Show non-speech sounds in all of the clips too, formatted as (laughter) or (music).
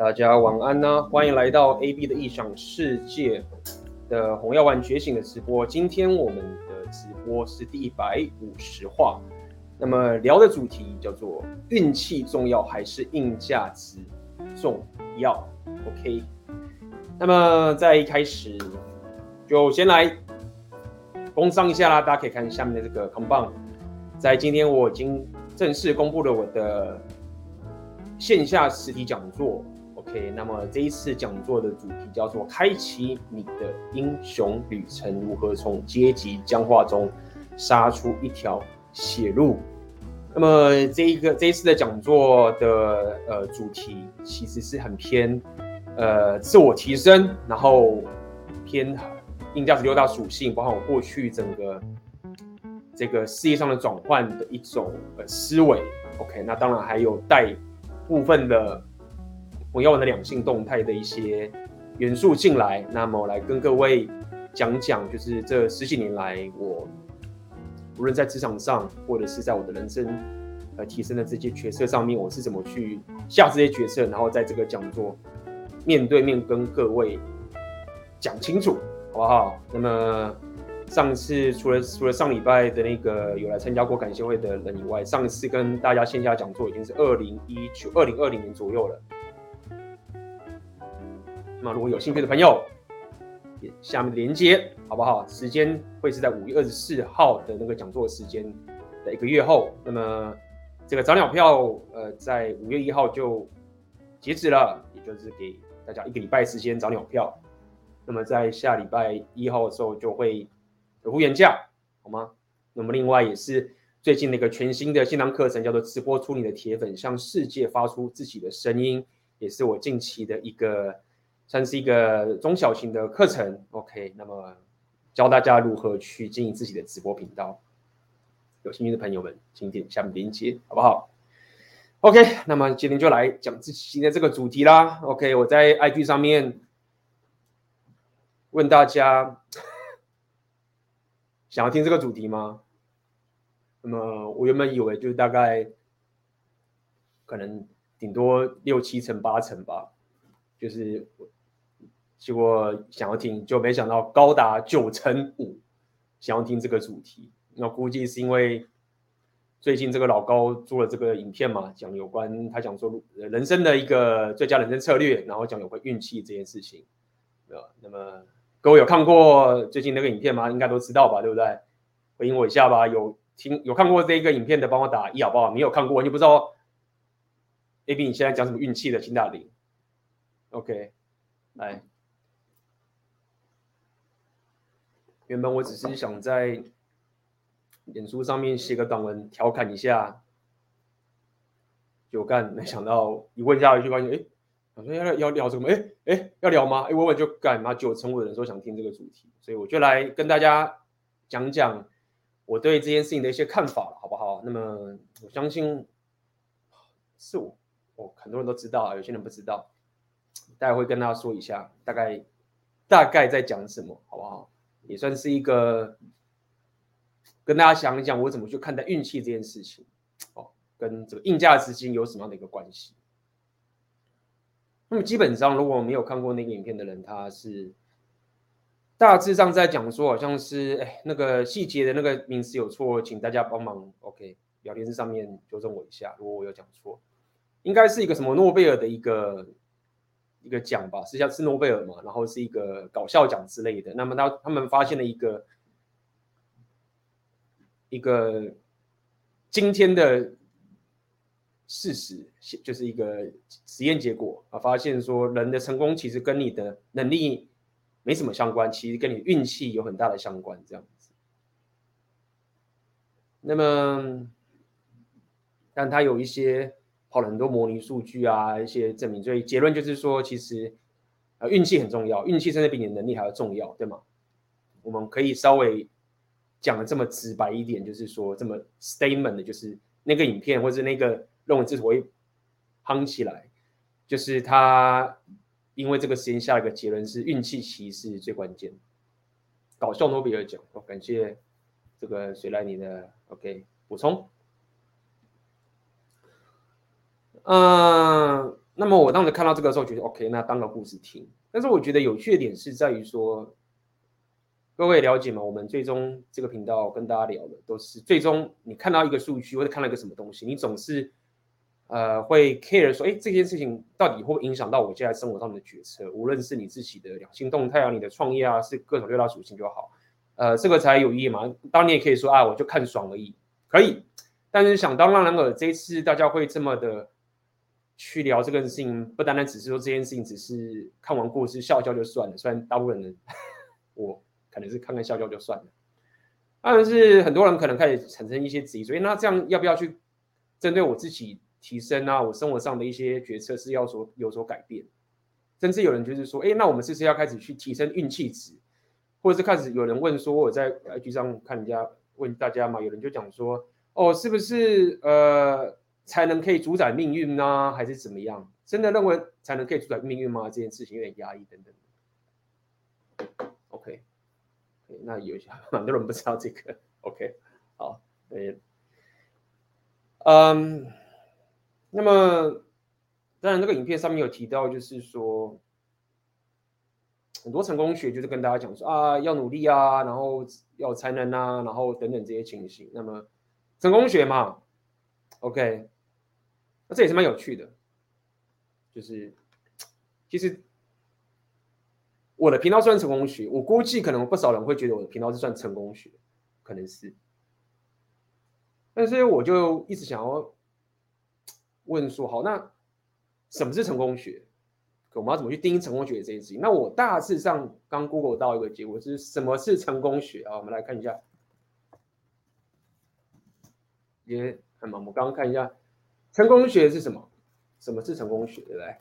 大家晚安呢、啊，欢迎来到 AB 的异想世界的红药丸觉醒的直播。今天我们的直播是第一百五十话，那么聊的主题叫做运气重要还是硬价值重要？OK，那么在一开始就先来工商一下啦，大家可以看下面的这个扛棒，在今天我已经正式公布了我的线下实体讲座。OK，那么这一次讲座的主题叫做“开启你的英雄旅程，如何从阶级僵化中杀出一条血路”。那么这一个这一次的讲座的呃主题其实是很偏呃自我提升，然后偏硬价值六大属性，包括我过去整个这个事业上的转换的一种呃思维。OK，那当然还有带部分的。我要我的两性动态的一些元素进来，那么我来跟各位讲讲，就是这十几年来，我无论在职场上，或者是在我的人生呃提升的这些决策上面，我是怎么去下这些决策，然后在这个讲座面对面跟各位讲清楚，好不好？那么上次除了除了上礼拜的那个有来参加过感谢会的人以外，上次跟大家线下讲座已经是二零一九二零二零年左右了。那如果有兴趣的朋友，下面的连接好不好？时间会是在五月二十四号的那个讲座时间的一个月后。那么这个早鸟票，呃，在五月一号就截止了，也就是给大家一个礼拜时间早鸟票。那么在下礼拜一号的时候就会有会员价，好吗？那么另外也是最近的一个全新的线上课程，叫做“直播出你的铁粉，向世界发出自己的声音”，也是我近期的一个。算是一个中小型的课程，OK，那么教大家如何去经营自己的直播频道。有兴趣的朋友们，请点下面链接，好不好？OK，那么今天就来讲自己今天这个主题啦。OK，我在 IG 上面问大家，想要听这个主题吗？那么我原本以为就是大概可能顶多六七成八成吧，就是。结果想要听，就没想到高达九成五想要听这个主题。那估计是因为最近这个老高做了这个影片嘛，讲有关他讲说人生的一个最佳人生策略，然后讲有关运气这件事情。那么各位有看过最近那个影片吗？应该都知道吧，对不对？回应我一下吧。有听有看过这个影片的，帮我打一好不好？没有看过，你不知道 AB 你现在讲什么运气的，请打零。OK，来。原本我只是想在脸书上面写个短文调侃一下，就干，没想到一问下去就发现，哎，我说要要聊什么？哎哎，要聊吗？哎，问问就干嘛？九成五的人说想听这个主题，所以我就来跟大家讲讲我对这件事情的一些看法，好不好？那么我相信是我，我很多人都知道，有些人不知道，待会会跟大家说一下，大概大概在讲什么，好不好？也算是一个跟大家讲一讲我怎么去看待运气这件事情哦，跟这个硬价值之间有什么样的一个关系？那么基本上，如果没有看过那个影片的人，他是大致上在讲说，好像是哎那个细节的那个名词有错，请大家帮忙。OK，聊天室上面纠正我一下，如果我有讲错，应该是一个什么诺贝尔的一个。一个奖吧，实际上是诺贝尔嘛，然后是一个搞笑奖之类的。那么他他们发现了一个一个今天的事实，就是一个实验结果啊，发现说人的成功其实跟你的能力没什么相关，其实跟你运气有很大的相关，这样子。那么，但他有一些。跑了很多模拟数据啊，一些证明，所以结论就是说，其实呃运气很重要，运气甚至比你的能力还要重要，对吗？我们可以稍微讲的这么直白一点，就是说这么 statement 的，就是那个影片或者那个论文之所以夯起来，就是他因为这个实验下一个结论是运气其实是最关键。搞笑诺贝尔奖，哦，感谢这个谁来你的 OK 补充。嗯，那么我当时看到这个时候，觉得 OK，那当个故事听。但是我觉得有趣的点是在于说，各位了解吗？我们最终这个频道跟大家聊的都是最终你看到一个数据或者看到一个什么东西，你总是呃会 care 说，哎，这件事情到底会不会影响到我现在生活上面的决策？无论是你自己的两性动态啊，你的创业啊，是各种六大属性就好，呃，这个才有意义嘛。当然你也可以说啊，我就看爽而已，可以。但是想当然尔，这一次大家会这么的。去聊这个事情，不单单只是说这件事情只是看完故事笑笑就算了。虽然大部分人，我可能是看看笑笑就算了。但是很多人可能开始产生一些质疑，所以那这样要不要去针对我自己提升啊？我生活上的一些决策是要说有所改变。甚至有人就是说，哎，那我们是不是要开始去提升运气值？或者是开始有人问说，我在 IG 上看人家问大家嘛，有人就讲说，哦，是不是呃？才能可以主宰命运呢，还是怎么样？真的认为才能可以主宰命运吗？这件事情有点压抑等等。OK，那有些很多人不知道这个。OK，好，嗯，那么当然，这个影片上面有提到，就是说很多成功学就是跟大家讲说啊，要努力啊，然后要才能啊，然后等等这些情形。那么成功学嘛，OK。那这也是蛮有趣的，就是其实我的频道算成功学，我估计可能不少人会觉得我的频道是算成功学，可能是，但是我就一直想要问说，好，那什么是成功学？我们要怎么去定义成功学这件事情？那我大致上刚 Google 到一个结果是什么是成功学啊？我们来看一下，也很忙，我刚刚看一下。成功学是什么？什么是成功学？对不对？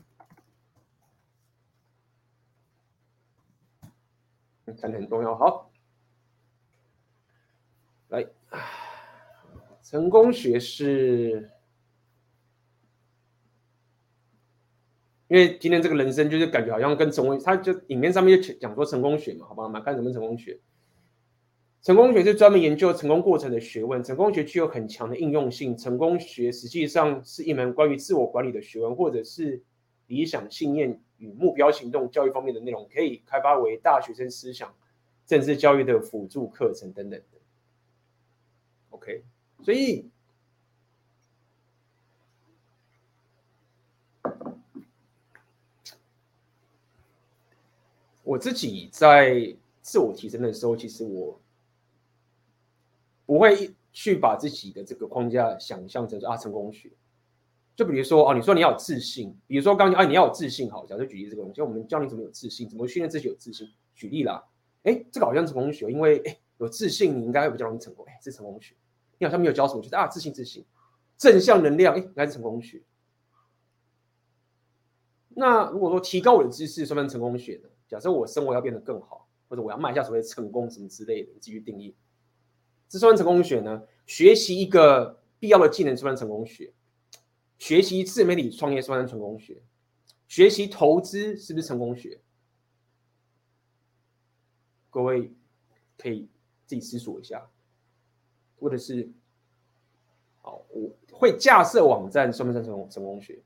看的很重要。好，来，成功学是，因为今天这个人生就是感觉好像跟成功，他就影片上面就讲说成功学嘛，好吧？我们看什么成功学。成功学是专门研究成功过程的学问。成功学具有很强的应用性。成功学实际上是一门关于自我管理的学问，或者是理想信念与目标行动教育方面的内容，可以开发为大学生思想、政治教育的辅助课程等等的。OK，所以我自己在自我提升的时候，其实我。不会去把自己的这个框架想象成啊成功学，就比如说哦，你说你要有自信，比如说刚刚啊你要有自信，好，假设举例这个东西，我们教你怎么有自信，怎么训练自己有自信。举例啦，哎，这个好像成功学，因为哎有自信你应该会比较容易成功，哎，是成功学。你好像没有教什么，就是啊自信自信，正向能量，哎，应该是成功学。那如果说提高我的知识算不算成功学呢？假设我生活要变得更好，或者我要迈下所谓成功什么之类的，你继续定义。这算成功学呢？学习一个必要的技能算成功学？学习自媒体创业算成功学？学习投资是不是成功学？各位可以自己思索一下，或者是，好，我会架设网站算不算成功成功学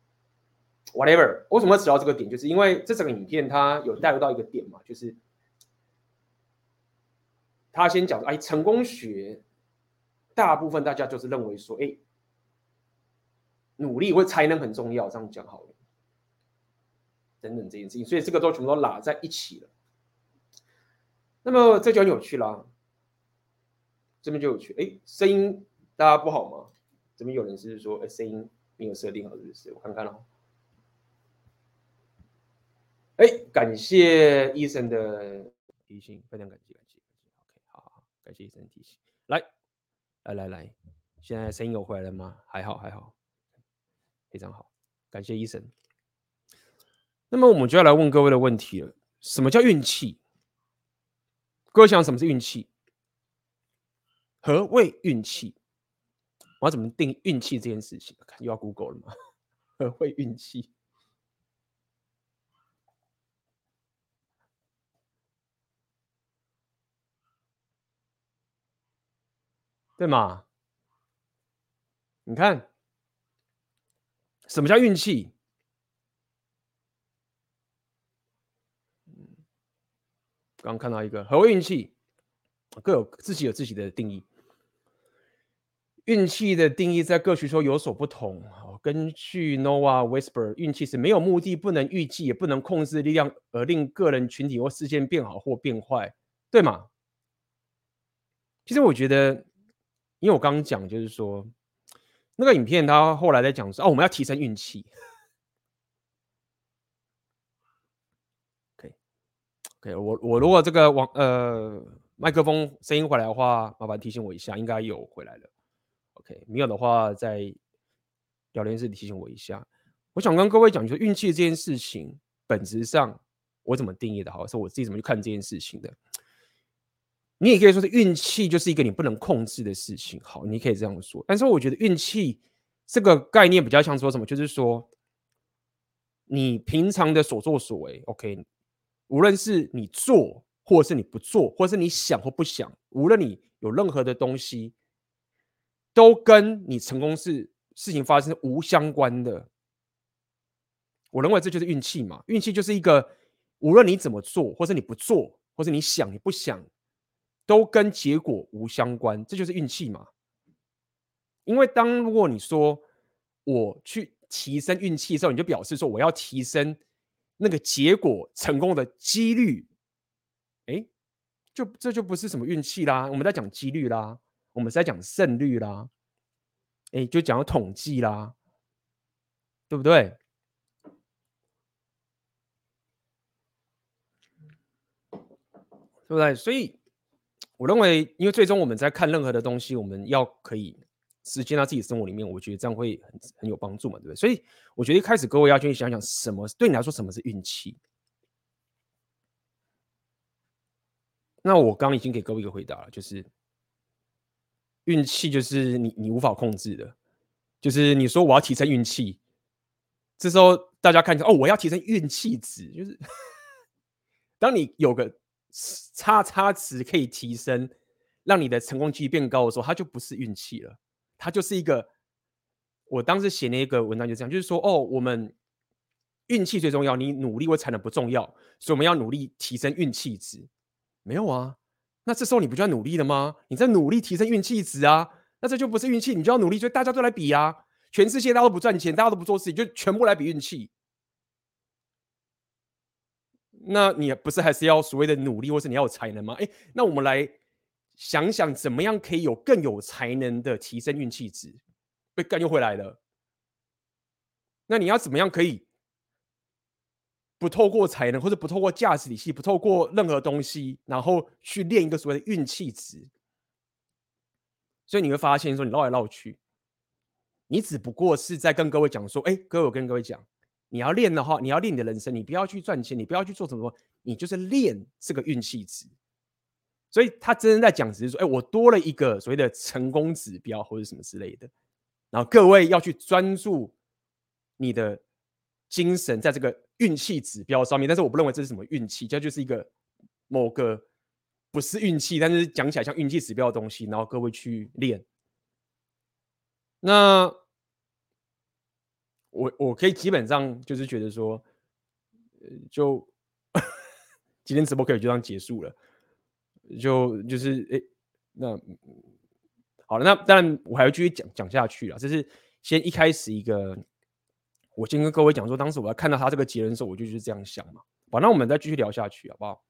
？Whatever，为什么要提到这个点？就是因为这整个影片它有带入到一个点嘛，就是。他先讲说，哎，成功学，大部分大家就是认为说，哎，努力或才能很重要，这样讲好了，等等这件事情，所以这个都全部都拉在一起了。那么这就很有趣啦，这边就有趣，哎，声音大家不好吗？这边有人是说，哎，声音没有设定好，是不是？我看看哦。哎，感谢医生的提醒，非常感谢。感谢医生提醒，来，来来来，现在声音有回来了吗？还好还好，非常好，感谢医生。那么我们就要来问各位的问题了：什么叫运气？各位想什么是运气？何谓运气？我要怎么定运气这件事情？又要 Google 了吗？(laughs) 何谓运气？对吗？你看，什么叫运气？刚看到一个何谓运气，各有自己有自己的定义。运气的定义在各学说有所不同。根据 Noah Whisper，运气是没有目的、不能预计、也不能控制力量而令个人、群体或事件变好或变坏，对吗？其实我觉得因为我刚刚讲就是说，那个影片他后来在讲说，哦，我们要提升运气。OK，OK，我我如果这个网呃麦克风声音回来的话，麻烦提醒我一下，应该有回来了。OK，没有的话，在聊天室提醒我一下。我想跟各位讲，就是运气这件事情，本质上我怎么定义的？好，是我自己怎么去看这件事情的。你也可以说是运气就是一个你不能控制的事情。好，你可以这样说。但是我觉得运气这个概念比较像说什么？就是说你平常的所作所为，OK，无论是你做，或者是你不做，或者是你想或不想，无论你有任何的东西。都跟你成功是事情发生无相关的，我认为这就是运气嘛。运气就是一个，无论你怎么做，或是你不做，或是你想你不想，都跟结果无相关，这就是运气嘛。因为当如果你说我去提升运气的时候，你就表示说我要提升那个结果成功的几率，哎，就这就不是什么运气啦，我们在讲几率啦。我们在讲胜率啦，哎，就讲统计啦，对不对？对不对？所以我认为，因为最终我们在看任何的东西，我们要可以实践到自己生活里面，我觉得这样会很很有帮助嘛，对不对？所以我觉得一开始各位要去想想，什么对你来说什么是运气？那我刚刚已经给各位一个回答了，就是。运气就是你你无法控制的，就是你说我要提升运气，这时候大家看一下哦，我要提升运气值，就是 (laughs) 当你有个叉叉值可以提升，让你的成功几率变高的时候，它就不是运气了，它就是一个。我当时写那个文章就这样，就是说哦，我们运气最重要，你努力或才能不重要，所以我们要努力提升运气值。没有啊。那这时候你不就要努力了吗？你在努力提升运气值啊，那这就不是运气，你就要努力，所以大家都来比啊。全世界大家都不赚钱，大家都不做事情，就全部来比运气。那你不是还是要所谓的努力，或是你要有才能吗？哎，那我们来想想，怎么样可以有更有才能的提升运气值？被干又回来了。那你要怎么样可以？不透过才能，或者不透过价值体系，不透过任何东西，然后去练一个所谓的运气值。所以你会发现，说你绕来绕去，你只不过是在跟各位讲说：“哎，各位，我跟各位讲，你要练的话，你要练你的人生，你不要去赚钱，你不要去做什么，你就是练这个运气值。”所以他真正在讲，只是说：“哎，我多了一个所谓的成功指标，或者什么之类的。”然后各位要去专注你的精神在这个。运气指标上面，但是我不认为这是什么运气，这就是一个某个不是运气，但是讲起来像运气指标的东西，然后各位去练。那我我可以基本上就是觉得说，就 (laughs) 今天直播可以就这样结束了，就就是哎，那好了，那当然我还要继续讲讲下去了，这是先一开始一个。我先跟各位讲说，当时我要看到他这个结论的时候，我就就是这样想嘛。好，那我们再继续聊下去，好不好？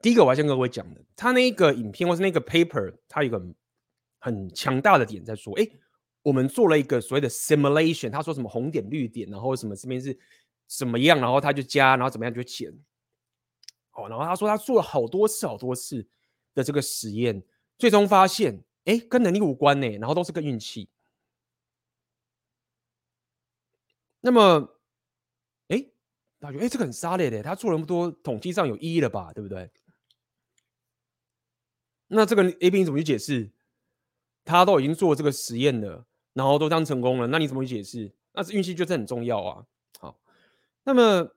第一个，我要先跟各位讲的，他那个影片或是那个 paper，他有一个很强大的点在说，哎，我们做了一个所谓的 simulation，他说什么红点绿点，然后什么这边是什么样，然后他就加，然后怎么样就减。哦，然后他说他做了好多次，好多次。的这个实验，最终发现，哎，跟能力无关呢，然后都是个运气。那么，哎，大家觉得，哎，这个很沙雷的，他做了那么多统计上有意义了吧，对不对？那这个 A、B 你怎么去解释？他都已经做这个实验了，然后都这样成功了，那你怎么去解释？那是运气就是很重要啊。好，那么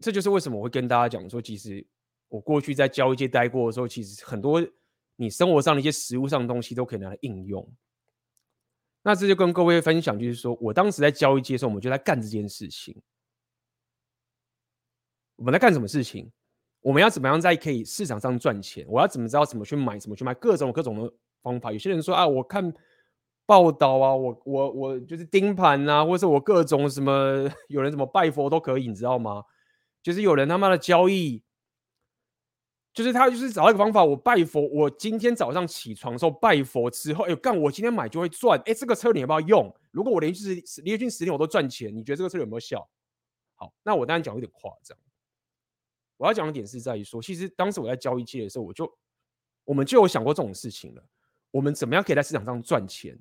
这就是为什么我会跟大家讲说，其实。我过去在交易界待过的时候，其实很多你生活上的一些实物上的东西都可以拿来应用。那这就跟各位分享，就是说我当时在交易界的时候，我们就在干这件事情。我们在干什么事情？我们要怎么样在可以市场上赚钱？我要怎么知道怎么去买，怎么去卖？各种各种的方法。有些人说啊，我看报道啊，(laughs) 我我我就是盯盘啊，或者是我各种什么，(laughs) 有人怎么拜佛都可以，你知道吗？就是有人他妈的交易。就是他，就是找一个方法。我拜佛，我今天早上起床的时候拜佛之后，哎呦干，我今天买就会赚。哎，这个策略你要不要用？如果我连续十连续十天我都赚钱，你觉得这个策略有没有效？好，那我当然讲有点夸张。我要讲的点是在于说，其实当时我在交易界的时候，我就我们就有想过这种事情了。我们怎么样可以在市场上赚钱？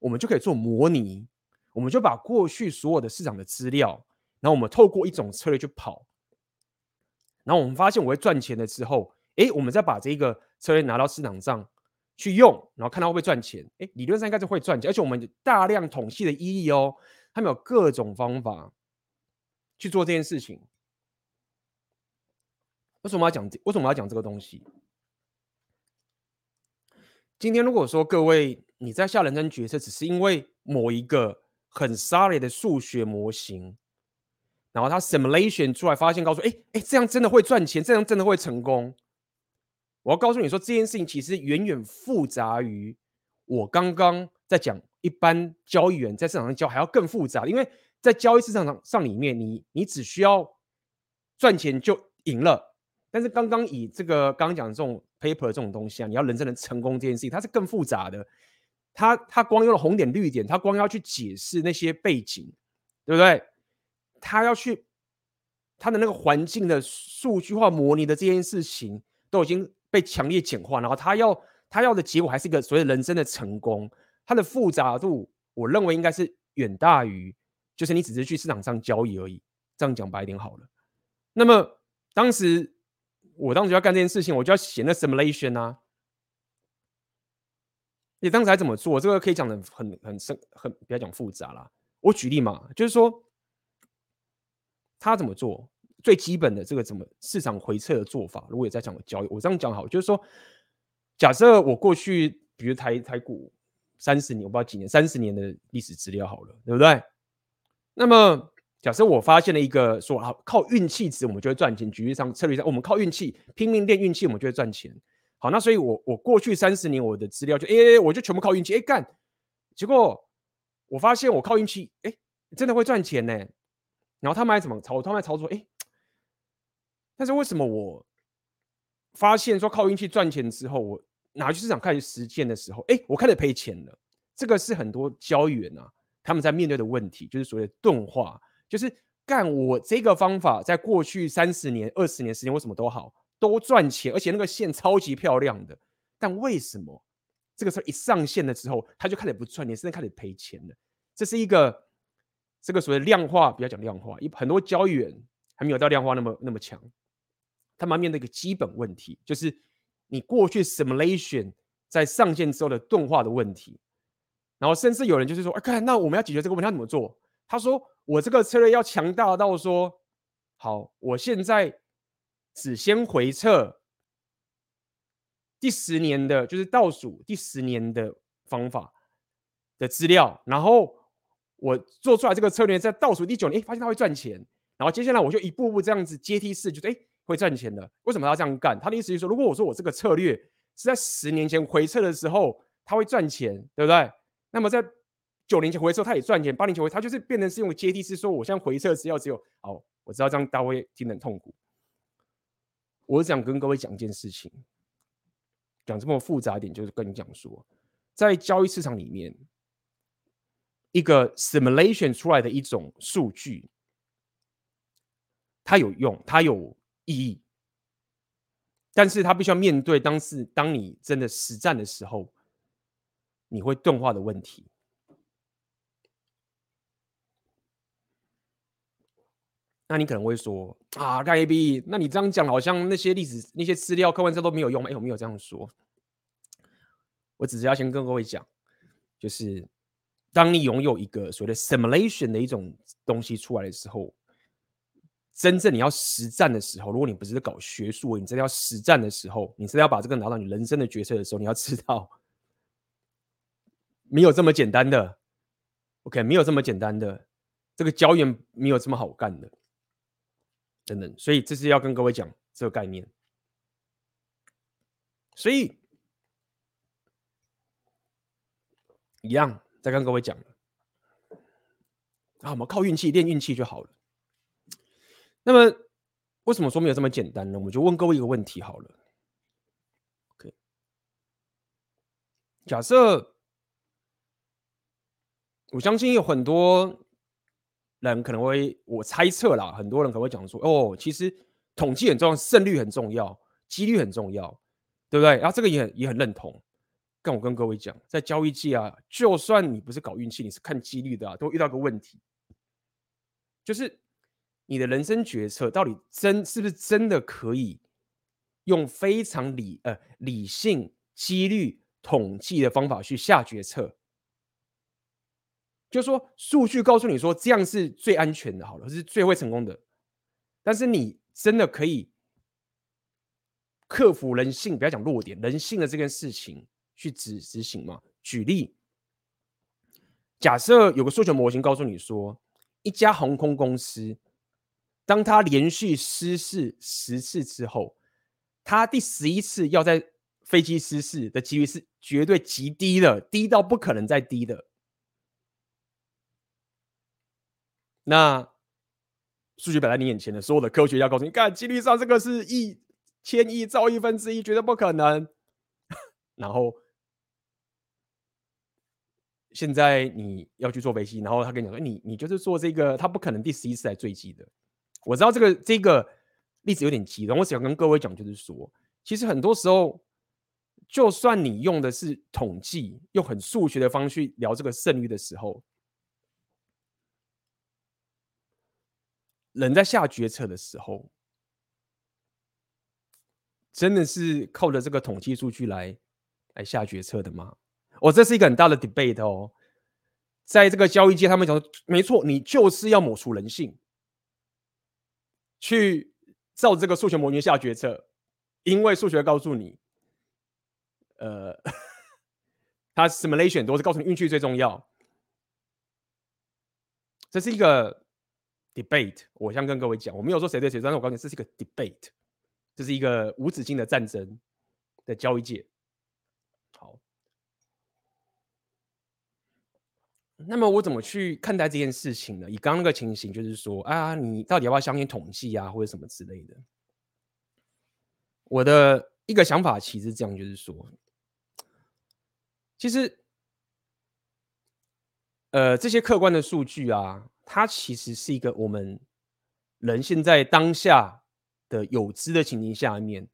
我们就可以做模拟，我们就把过去所有的市场的资料，然后我们透过一种策略去跑。然后我们发现我会赚钱了之后，哎，我们再把这个策略拿到市场上去用，然后看它会不会赚钱。哎，理论上应该是会赚钱，而且我们大量统计的意义哦，他们有各种方法去做这件事情。为什么要讲这？为什么要讲这个东西？今天如果说各位你在下人生决策，只是因为某一个很 solid 的数学模型。然后他 simulation 出来发现，告诉哎哎，这样真的会赚钱，这样真的会成功。我要告诉你说，这件事情其实远远复杂于我刚刚在讲一般交易员在市场上交还要更复杂，因为在交易市场上上里面，你你只需要赚钱就赢了。但是刚刚以这个刚刚讲的这种 paper 这种东西啊，你要人真的成功这件事情，它是更复杂的。他他光用了红点绿点，他光要去解释那些背景，对不对？他要去他的那个环境的数据化模拟的这件事情都已经被强烈简化，然后他要他要的结果还是一个所谓人生的成功，它的复杂度我认为应该是远大于就是你只是去市场上交易而已。这样讲白一点好了。那么当时我当时要干这件事情，我就要写那 simulation 啊。你当时还怎么做？这个可以讲的很很深，很不要讲复杂啦。我举例嘛，就是说。他怎么做？最基本的这个怎么市场回撤的做法？如果也在讲交易，我这样讲好，就是说，假设我过去，比如台台股三十年，我不知道几年，三十年的历史资料好了，对不对？那么假设我发现了一个说啊，靠运气值我们就会赚钱，举例上策略上，我们靠运气拼命练运气，我们就会赚钱。好，那所以我我过去三十年我的资料就哎，我就全部靠运气，哎干，结果我发现我靠运气，哎，真的会赚钱呢。然后他们还怎么操？他们还操作？哎，但是为什么我发现说靠运气赚钱之后，我拿去市场开始实践的时候，哎，我开始赔钱了。这个是很多交易员啊，他们在面对的问题，就是所谓的钝化，就是干我这个方法，在过去三十年、二十年时间，为什么都好，都赚钱，而且那个线超级漂亮的，但为什么这个时候一上线了之后，他就开始不赚钱，甚至开始赔钱了？这是一个。这个所谓量化，不要讲量化，一很多交易员还没有到量化那么那么强，他们面对一个基本问题，就是你过去 simulation 在上线之后的钝化的问题，然后甚至有人就是说，哎，看那我们要解决这个问题要怎么做？他说，我这个策略要强大到说，好，我现在只先回撤第十年的，就是倒数第十年的方法的资料，然后。我做出来这个策略，在倒数第九年，哎，发现它会赚钱，然后接下来我就一步步这样子阶梯式，就是哎，会赚钱的。为什么要这样干？他的意思就是说，如果我说我这个策略是在十年前回撤的时候，它会赚钱，对不对？那么在九年前回测，它也赚钱；八年前回，它就是变成是用阶梯式，说我现在回撤只要只有，好，我知道这样大家会听得很痛苦。我想跟各位讲一件事情，讲这么复杂一点，就是跟你讲说，在交易市场里面。一个 simulation 出来的一种数据，它有用，它有意义，但是它必须要面对当时当你真的实战的时候，你会钝化的问题。那你可能会说啊，盖 AB，那你这样讲好像那些历史、那些资料、课文这都没有用。哎，我没有这样说，我只是要先跟各位讲，就是。当你拥有一个所谓的 simulation 的一种东西出来的时候，真正你要实战的时候，如果你不是搞学术，你真的要实战的时候，你真的要把这个拿到你人生的决策的时候，你要知道，没有这么简单的。OK，没有这么简单的，这个交易没有这么好干的，等等。所以这是要跟各位讲这个概念。所以一样，再跟各位讲啊，我们靠运气练运气就好了。那么为什么说没有这么简单呢？我们就问各位一个问题好了。OK，假设。我相信有很多人可能会，我猜测啦，很多人可能会讲说，哦，其实统计很重要，胜率很重要，几率很重要，对不对？然后这个也很也很认同。但我跟各位讲，在交易界啊，就算你不是搞运气，你是看几率的啊，都遇到个问题，就是你的人生决策到底真是不是真的可以用非常理呃理性、几率、统计的方法去下决策？就说，数据告诉你说这样是最安全的，好了，是最会成功的。但是你真的可以克服人性，不要讲弱点，人性的这件事情去执执行吗？举例，假设有个数学模型告诉你说，一家航空公司，当它连续失事十次之后，它第十一次要在飞机失事的几率是绝对极低的，低到不可能再低的。那数据摆在你眼前的所有的科学家告诉你，看几率上这个是一千亿兆亿分之一，绝对不可能。(laughs) 然后现在你要去坐飞机，然后他跟你讲说，你你就是做这个，他不可能第十一次来坠机的。我知道这个这个例子有点极端，我只想跟各位讲，就是说，其实很多时候，就算你用的是统计，用很数学的方式聊这个胜率的时候。人在下决策的时候，真的是靠着这个统计数据来来下决策的吗？哦，这是一个很大的 debate 哦。在这个交易界，他们讲，没错，你就是要抹除人性，去照这个数学模型下决策，因为数学告诉你，呃，(laughs) 它 simulation 都是告诉你运气最重要，这是一个。debate，我先跟各位讲，我没有说谁对谁，但是我告诉你，这是一个 debate，这是一个无止境的战争的交易界。好，那么我怎么去看待这件事情呢？以刚刚那个情形，就是说啊，你到底要不要相信统计啊，或者什么之类的？我的一个想法其实这样，就是说，其实，呃，这些客观的数据啊。它其实是一个我们人现在当下的有知的情形下面，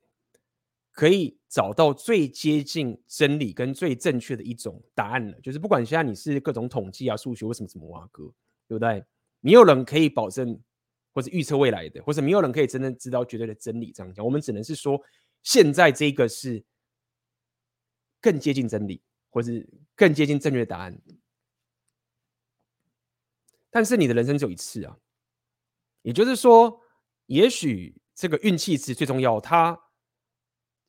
可以找到最接近真理跟最正确的一种答案了。就是不管现在你是各种统计啊、数学为什么什么挖哥，对不对？没有人可以保证或者预测未来的，或者没有人可以真正知道绝对的真理。这样讲，我们只能是说，现在这个是更接近真理，或是更接近正确的答案。但是你的人生只有一次啊，也就是说，也许这个运气是最重要，它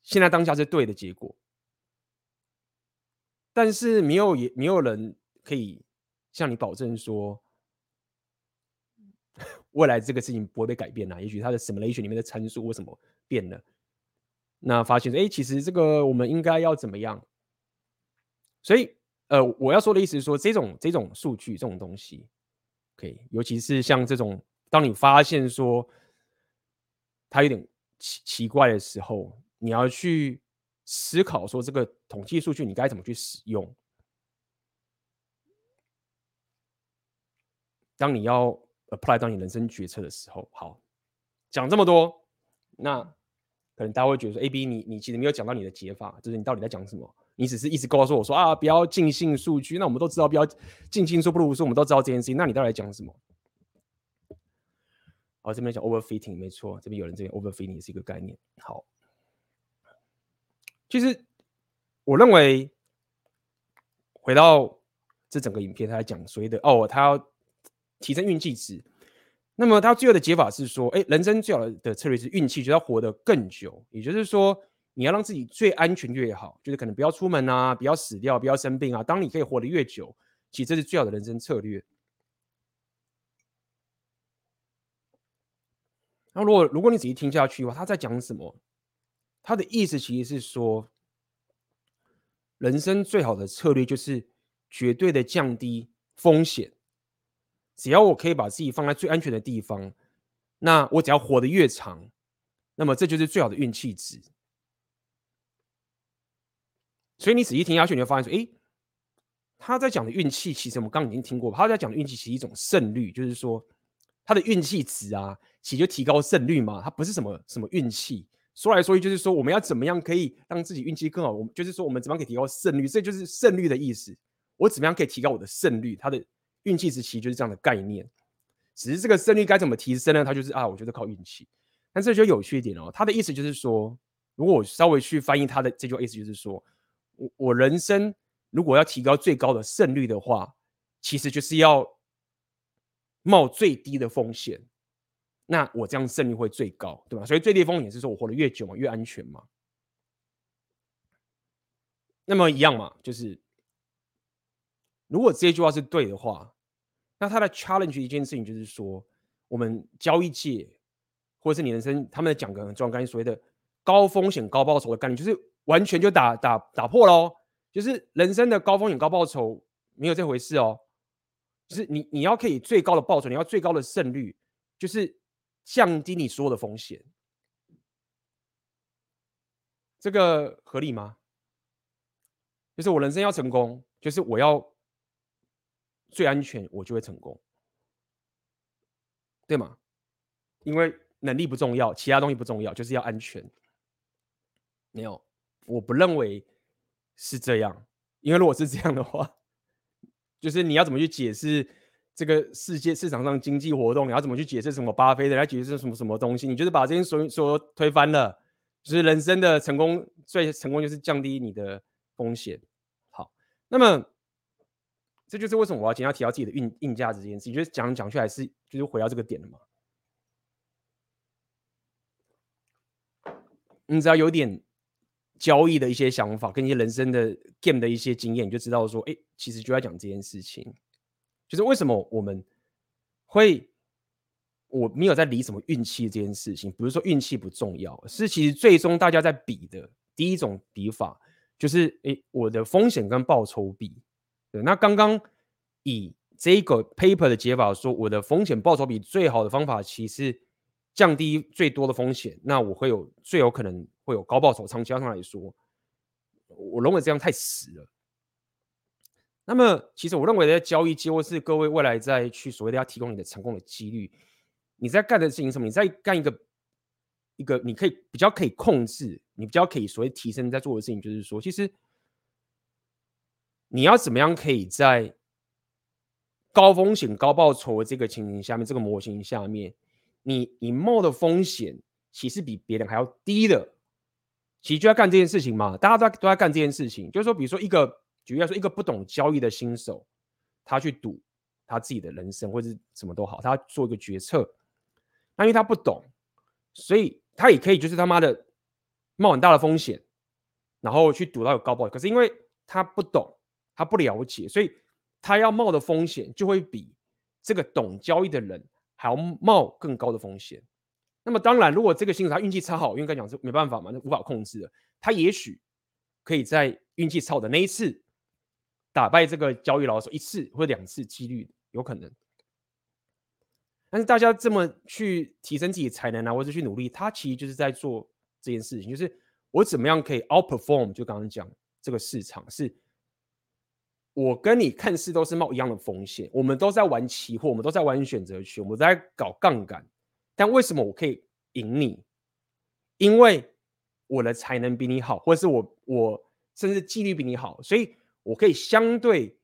现在当下是对的结果，但是没有也没有人可以向你保证说，(laughs) 未来这个事情不会被改变啊。也许它的 simulation 里面的参数为什么变了，那发现哎，其实这个我们应该要怎么样？所以呃，我要说的意思是说，这种这种数据这种东西。OK，尤其是像这种，当你发现说它有点奇奇怪的时候，你要去思考说这个统计数据你该怎么去使用。当你要 apply 到你人生决策的时候，好，讲这么多，那可能大家会觉得说，AB 你你其实没有讲到你的解法，就是你到底在讲什么？你只是一直告诉我说啊，不要尽信数据。那我们都知道，不要尽信说不如说，我们都知道这件事情。那你到底讲什么？好，这边讲 overfitting，没错，这边有人这边 overfitting 也是一个概念。好，其实我认为回到这整个影片，他在讲所谓的哦，他要提升运气值。那么他最后的解法是说，哎，人生最好的策略是运气，就要活得更久。也就是说。你要让自己最安全越好，就是可能不要出门啊，不要死掉，不要生病啊。当你可以活得越久，其实这是最好的人生策略。那如果如果你仔细听下去的话，他在讲什么？他的意思其实是说，人生最好的策略就是绝对的降低风险。只要我可以把自己放在最安全的地方，那我只要活得越长，那么这就是最好的运气值。所以你仔细听下去，你会发现说，诶，他在讲的运气，其实我们刚刚已经听过。他在讲的运气，其实一种胜率，就是说他的运气值啊，其实就提高胜率嘛。它不是什么什么运气，说来说去就是说，我们要怎么样可以让自己运气更好？我们就是说，我们怎么样可以提高胜率？这就是胜率的意思。我怎么样可以提高我的胜率？它的运气值其实就是这样的概念。只是这个胜率该怎么提升呢？它就是啊，我觉得靠运气。但这就有趣一点哦。他的意思就是说，如果我稍微去翻译他的这句话意思，就是说。我我人生如果要提高最高的胜率的话，其实就是要冒最低的风险，那我这样胜率会最高，对吧？所以最低风险是说我活得越久嘛，越安全嘛。那么一样嘛，就是如果这句话是对的话，那他的 challenge 一件事情就是说，我们交易界或者是你人生，他们讲个很重要概念，所谓的高风险高报酬的概念，就是。完全就打打打破了哦，就是人生的高风险高报酬没有这回事哦，就是你你要可以最高的报酬，你要最高的胜率，就是降低你所有的风险，这个合理吗？就是我人生要成功，就是我要最安全，我就会成功，对吗？因为能力不重要，其他东西不重要，就是要安全，没有。我不认为是这样，因为如果是这样的话，就是你要怎么去解释这个世界市场上经济活动？你要怎么去解释什么巴菲特？来解释什么什么东西？你就是把这些所所推翻了，就是人生的成功最成功就是降低你的风险。好，那么这就是为什么我要今天要提到自己的硬硬价值这件事情，就是讲讲出来是就是回到这个点了嘛？你只要有点。交易的一些想法，跟一些人生的 game 的一些经验，你就知道说，哎，其实就在讲这件事情，就是为什么我们会我没有在理什么运气这件事情，不是说运气不重要，是其实最终大家在比的第一种比法，就是哎，我的风险跟报酬比。对，那刚刚以这个 paper 的解法说，我的风险报酬比最好的方法，其实降低最多的风险，那我会有最有可能。会有高报酬，长期上来说，我认为这样太死了。那么，其实我认为在交易机或是各位未来在去所谓的要提供你的成功的几率，你在干的事情什么？你在干一个一个你可以比较可以控制，你比较可以所谓提升在做的事情，就是说，其实你要怎么样可以在高风险高报酬的这个情形下面，这个模型下面，你你冒的风险其实比别人还要低的。其实就在干这件事情嘛，大家都在都在干这件事情。就是说，比如说一个举例来说，一个不懂交易的新手，他去赌他自己的人生或者什么都好，他做一个决策。那因为他不懂，所以他也可以就是他妈的冒很大的风险，然后去赌到有高报。可是因为他不懂，他不了解，所以他要冒的风险就会比这个懂交易的人还要冒更高的风险。那么当然，如果这个新手他运气超好，因为刚讲是没办法嘛，那无法控制的。他也许可以在运气超好的那一次打败这个交易老手一次或两次，几率有可能。但是大家这么去提升自己的才能啊，或者去努力，他其实就是在做这件事情，就是我怎么样可以 outperform？就刚刚讲这个市场，是我跟你看似都是冒一样的风险，我们都在玩期货，我们都在玩选择权，我们在搞杠杆。但为什么我可以赢你？因为我的才能比你好，或者是我我甚至纪律比你好，所以我可以相对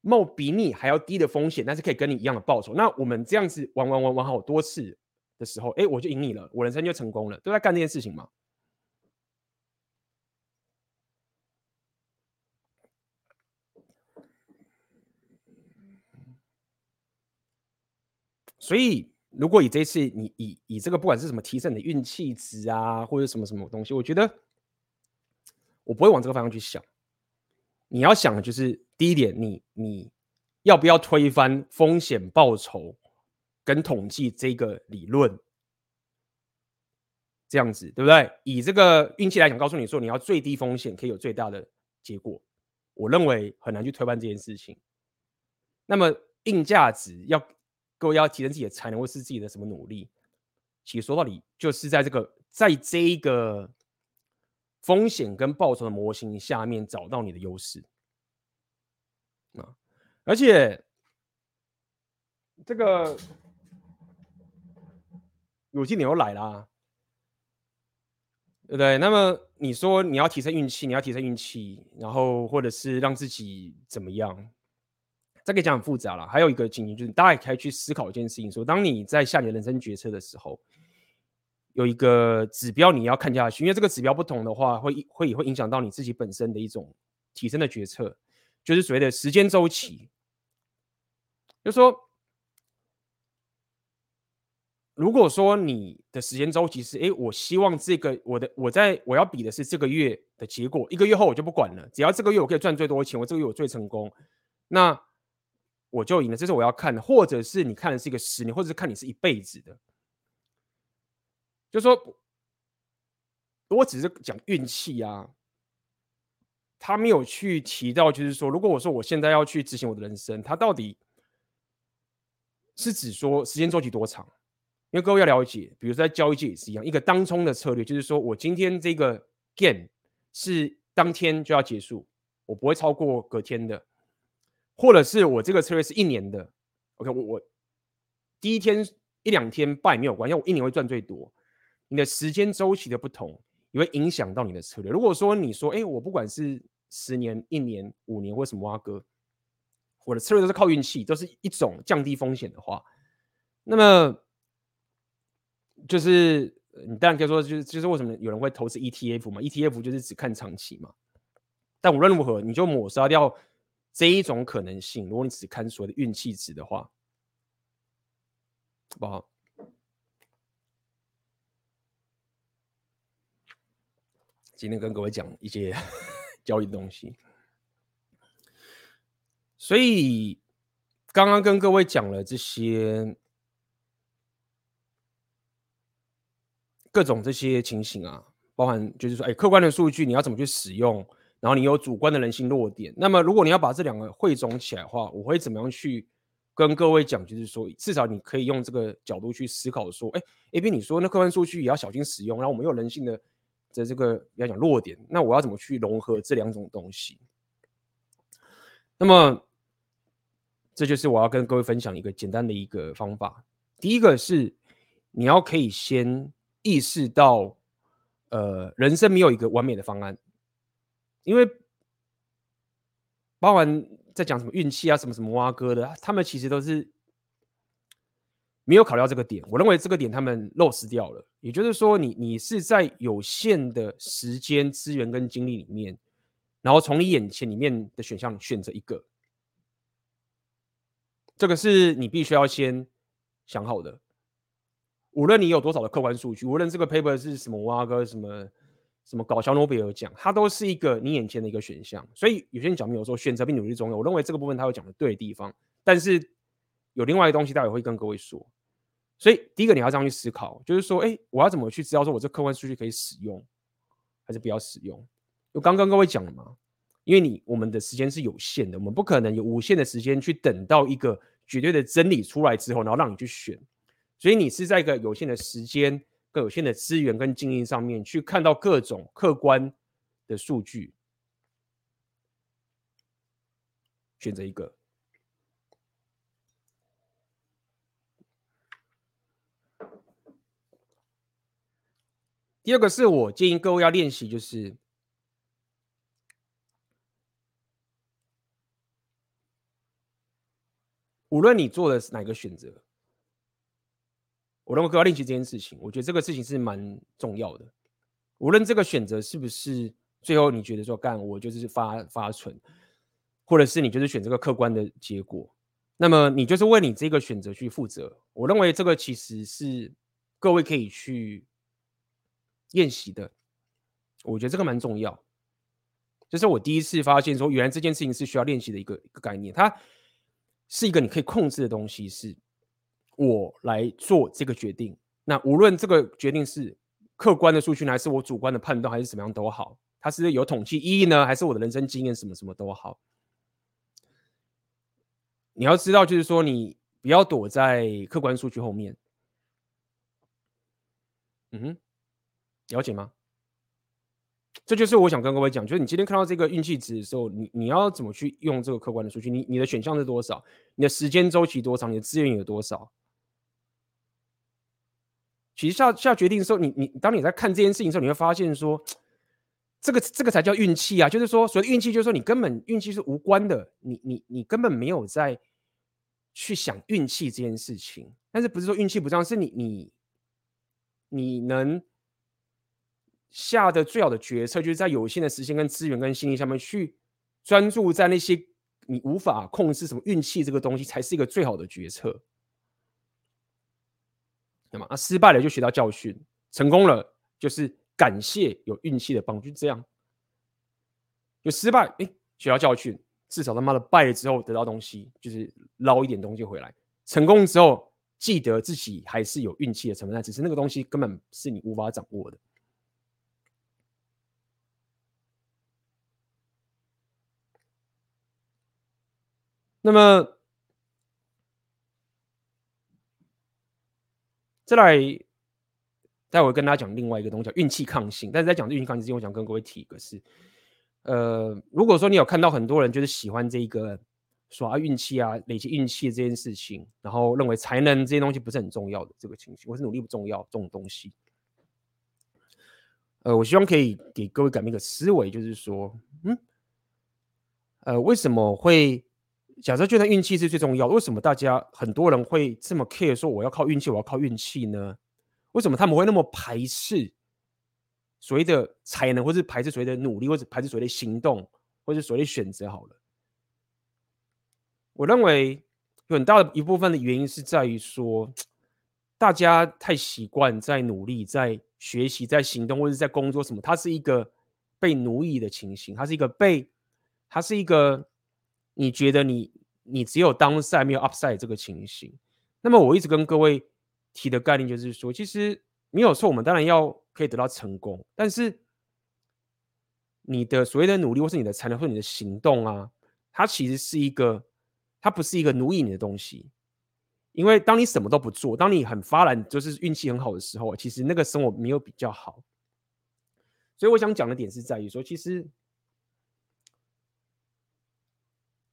冒比你还要低的风险，但是可以跟你一样的报酬。那我们这样子玩玩玩玩好多次的时候，哎，我就赢你了，我人生就成功了，都在干这件事情嘛。所以。如果以这次你以以这个不管是什么提升你的运气值啊，或者什么什么东西，我觉得我不会往这个方向去想。你要想的就是第一点，你你要不要推翻风险报酬跟统计这个理论？这样子对不对？以这个运气来讲，告诉你说你要最低风险可以有最大的结果，我认为很难去推翻这件事情。那么硬价值要各位要提升自己的才能，或是自己的什么努力？其实说到底，就是在这个在这一个风险跟报酬的模型下面找到你的优势啊！而且这个有机点又来啦。对不对？那么你说你要提升运气，你要提升运气，然后或者是让自己怎么样？这个讲很复杂了。还有一个情形就是，大家也可以去思考一件事情：说，当你在下你的人生决策的时候，有一个指标你要看下去，因为这个指标不同的话，会会也会影响到你自己本身的一种提升的决策，就是所谓的时间周期，就说。如果说你的时间周期是，哎，我希望这个我的我在我要比的是这个月的结果，一个月后我就不管了，只要这个月我可以赚最多钱，我这个月我最成功，那我就赢了。这是我要看的，或者是你看的是一个十年，或者是看你是一辈子的，就说，我只是讲运气啊，他没有去提到，就是说，如果我说我现在要去执行我的人生，他到底是指说时间周期多长？因为各位要了解，比如说在交易界也是一样，一个当冲的策略就是说我今天这个 game 是当天就要结束，我不会超过隔天的，或者是我这个策略是一年的。OK，我我第一天一两天败没有关系，因为我一年会赚最多。你的时间周期的不同，也会影响到你的策略。如果说你说，哎，我不管是十年、一年、五年或什么啊哥，我的策略都是靠运气，都是一种降低风险的话，那么。就是你当然可以说，就是就是为什么有人会投资 ETF 嘛？ETF 就是只看长期嘛。但无论如何，你就抹杀掉这一种可能性。如果你只看所谓的运气值的话，好不好？今天跟各位讲一些 (laughs) 交易的东西，所以刚刚跟各位讲了这些。各种这些情形啊，包含就是说，哎，客观的数据你要怎么去使用，然后你有主观的人性弱点。那么，如果你要把这两个汇总起来的话，我会怎么样去跟各位讲？就是说，至少你可以用这个角度去思考，说，哎，AB 你说那客观数据也要小心使用，然后我们有人性的的这个要讲弱点，那我要怎么去融合这两种东西？那么，这就是我要跟各位分享一个简单的一个方法。第一个是你要可以先。意识到，呃，人生没有一个完美的方案，因为包含在讲什么运气啊，什么什么挖哥的，他们其实都是没有考虑到这个点。我认为这个点他们漏失掉了。也就是说你，你是在有限的时间、资源跟精力里面，然后从你眼前里面的选项选择一个，这个是你必须要先想好的。无论你有多少的客观数据，无论这个 paper 是什么挖哥什么什么搞笑诺贝尔奖，它都是一个你眼前的一个选项。所以有些人讲，没有说选择比努力重要。我认为这个部分他有讲的对的地方，但是有另外一个东西，待会会跟各位说。所以第一个你要这样去思考，就是说，哎，我要怎么去知道说我这客观数据可以使用，还是不要使用？我刚刚跟各位讲了嘛，因为你我们的时间是有限的，我们不可能有无限的时间去等到一个绝对的真理出来之后，然后让你去选。所以你是在一个有限的时间、有限的资源跟精力上面去看到各种客观的数据，选择一个。第二个是我建议各位要练习，就是无论你做的是哪个选择。我认为要练习这件事情，我觉得这个事情是蛮重要的。无论这个选择是不是最后你觉得说干，我就是发发蠢，或者是你就是选这个客观的结果，那么你就是为你这个选择去负责。我认为这个其实是各位可以去练习的。我觉得这个蛮重要。这是我第一次发现说，原来这件事情是需要练习的一个一个概念。它是一个你可以控制的东西，是我来做这个决定。那无论这个决定是客观的数据，还是我主观的判断，还是怎么样都好，它是有统计意义呢，还是我的人生经验什么什么都好。你要知道，就是说，你不要躲在客观数据后面。嗯哼，了解吗？这就是我想跟各位讲，就是你今天看到这个运气值的时候，你你要怎么去用这个客观的数据？你你的选项是多少？你的时间周期多长？你的资源有多少？其实下下决定的时候，你你当你在看这件事情的时候，你会发现说，这个这个才叫运气啊！就是说，所谓运气，就是说你根本运气是无关的，你你你根本没有在去想运气这件事情。但是不是说运气不重要，是你你你能下的最好的决策，就是在有限的时间跟资源跟心力上面去专注在那些你无法控制什么运气这个东西，才是一个最好的决策。那么啊，失败了就学到教训，成功了就是感谢有运气的帮助，就这样。就失败，哎，学到教训，至少他妈的败了之后得到东西，就是捞一点东西回来。成功之后，记得自己还是有运气的成分，只是那个东西根本是你无法掌握的。那么。再来，待会跟大家讲另外一个东西，叫运气抗性。但是在讲运气抗性之前，我想跟各位提一个是，呃，如果说你有看到很多人就是喜欢这一个耍运气啊、累积运气这件事情，然后认为才能这些东西不是很重要的这个情形，或是努力不重要这种东西，呃，我希望可以给各位改变一个思维，就是说，嗯，呃，为什么会？假设觉得运气是最重要，为什么大家很多人会这么 care 说我要靠运气，我要靠运气呢？为什么他们会那么排斥所谓的才能，或是排斥所谓的努力，或者排斥所谓的行动，或者所谓的选择？好了，我认为有很大的一部分的原因是在于说，大家太习惯在努力、在学习、在行动，或者在工作什么，它是一个被奴役的情形，它是一个被，它是一个。你觉得你你只有 downside 没有 upside 这个情形，那么我一直跟各位提的概念就是说，其实没有错，我们当然要可以得到成功，但是你的所谓的努力或是你的才能或你的行动啊，它其实是一个，它不是一个奴役你的东西，因为当你什么都不做，当你很发懒，就是运气很好的时候，其实那个生活没有比较好，所以我想讲的点是在于说，其实。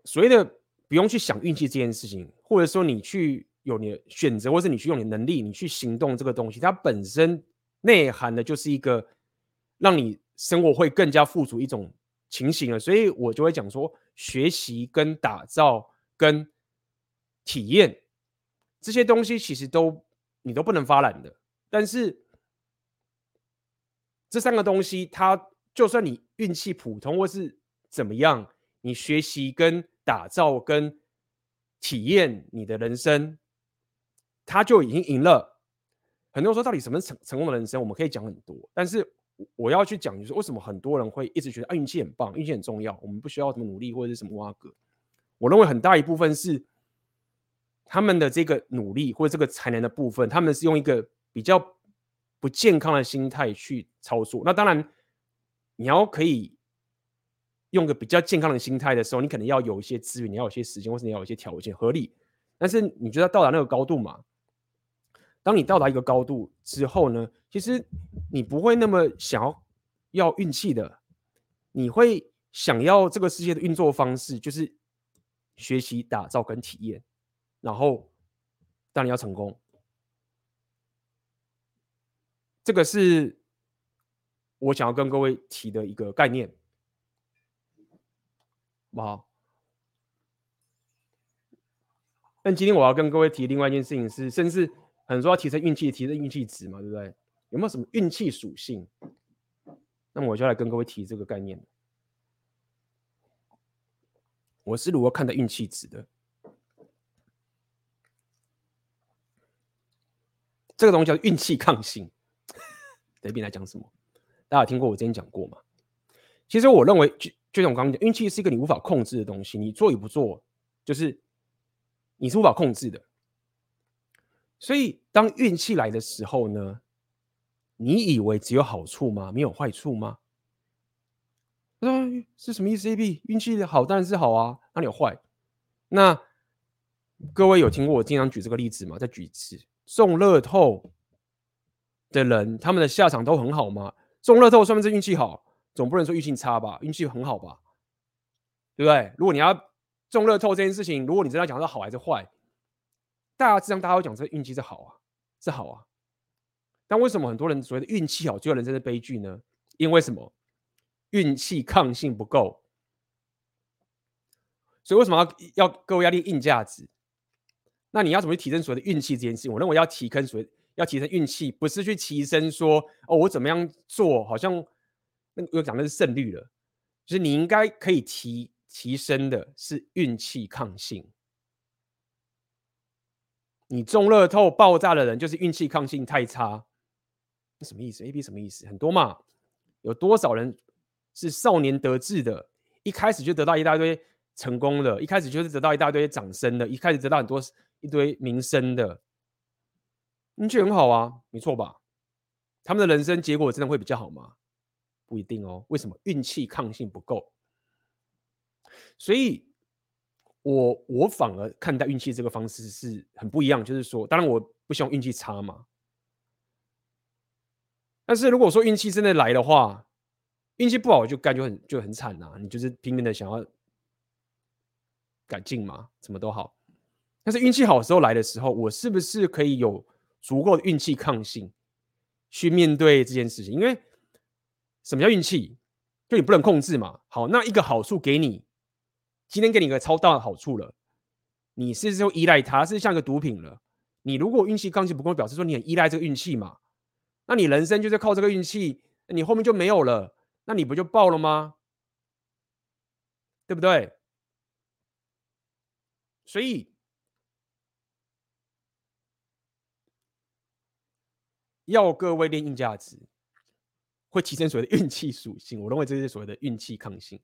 所谓的不用去想运气这件事情，或者说你去有你的选择，或是你去用你的能力，你去行动这个东西，它本身内涵的就是一个让你生活会更加富足一种情形了。所以我就会讲说，学习跟打造跟体验这些东西，其实都你都不能发懒的。但是这三个东西，它就算你运气普通或是怎么样，你学习跟打造跟体验你的人生，他就已经赢了。很多人说，到底什么是成成功的人生？我们可以讲很多，但是我要去讲，就是为什么很多人会一直觉得，运气很棒，运气很重要，我们不需要什么努力或者是什么挖格。我认为很大一部分是他们的这个努力或者这个才能的部分，他们是用一个比较不健康的心态去操作。那当然，你要可以。用个比较健康的心态的时候，你可能要有一些资源，你要有一些时间，或是你要有一些条件合理。但是你觉得到达那个高度嘛？当你到达一个高度之后呢，其实你不会那么想要要运气的，你会想要这个世界的运作方式，就是学习、打造跟体验，然后当你要成功。这个是我想要跟各位提的一个概念。不好，但今天我要跟各位提另外一件事情是，甚至很多要提升运气，提升运气值嘛，对不对？有没有什么运气属性？那么我就来跟各位提这个概念。我是如何看待运气值的？这个东西叫运气抗性。这边来讲什么？大家有听过我之前讲过吗？其实我认为就像我刚刚讲，运气是一个你无法控制的东西，你做与不做，就是你是无法控制的。所以，当运气来的时候呢，你以为只有好处吗？没有坏处吗？嗯，是什么意思？AB 运气好当然是好啊，哪里有坏？那各位有听过我经常举这个例子吗？再举一次，中乐透的人，他们的下场都很好吗？中乐透算不算运气好？总不能说运气差吧？运气很好吧？对不对？如果你要中乐透这件事情，如果你真的讲是好还是坏，大致上大家会讲这运气是好啊，是好啊。但为什么很多人所谓的运气好，就有人生的悲剧呢？因为什么？运气抗性不够。所以为什么要要各位要练硬价值？那你要怎么去提升所谓的运气这件事情？我认为要提升所谓要提升运气，不是去提升说哦我怎么样做，好像那我讲的是胜率了。就是你应该可以提提升的是运气抗性。你中乐透爆炸的人，就是运气抗性太差。那什么意思？AB 什么意思？很多嘛？有多少人是少年得志的，一开始就得到一大堆成功的，一开始就是得到一大堆掌声的，一开始得到很多一堆名声的，运气很好啊，没错吧？他们的人生结果真的会比较好吗？不一定哦。为什么？运气抗性不够。所以我我反而看待运气这个方式是很不一样，就是说，当然我不希望运气差嘛。但是如果说运气真的来的话，运气不好就感觉很就很惨呐，你就是拼命的想要。改进嘛，什么都好。但是运气好的时候来的时候，我是不是可以有足够的运气抗性去面对这件事情？因为什么叫运气？就你不能控制嘛。好，那一个好处给你，今天给你一个超大的好处了，你是就依赖它，是像一个毒品了。你如果运气刚性不够，表示说你很依赖这个运气嘛。那你人生就是靠这个运气，你后面就没有了，那你不就爆了吗？对不对？所以要各位练硬价值，会提升所谓的运气属性。我认为这是所谓的运气抗性。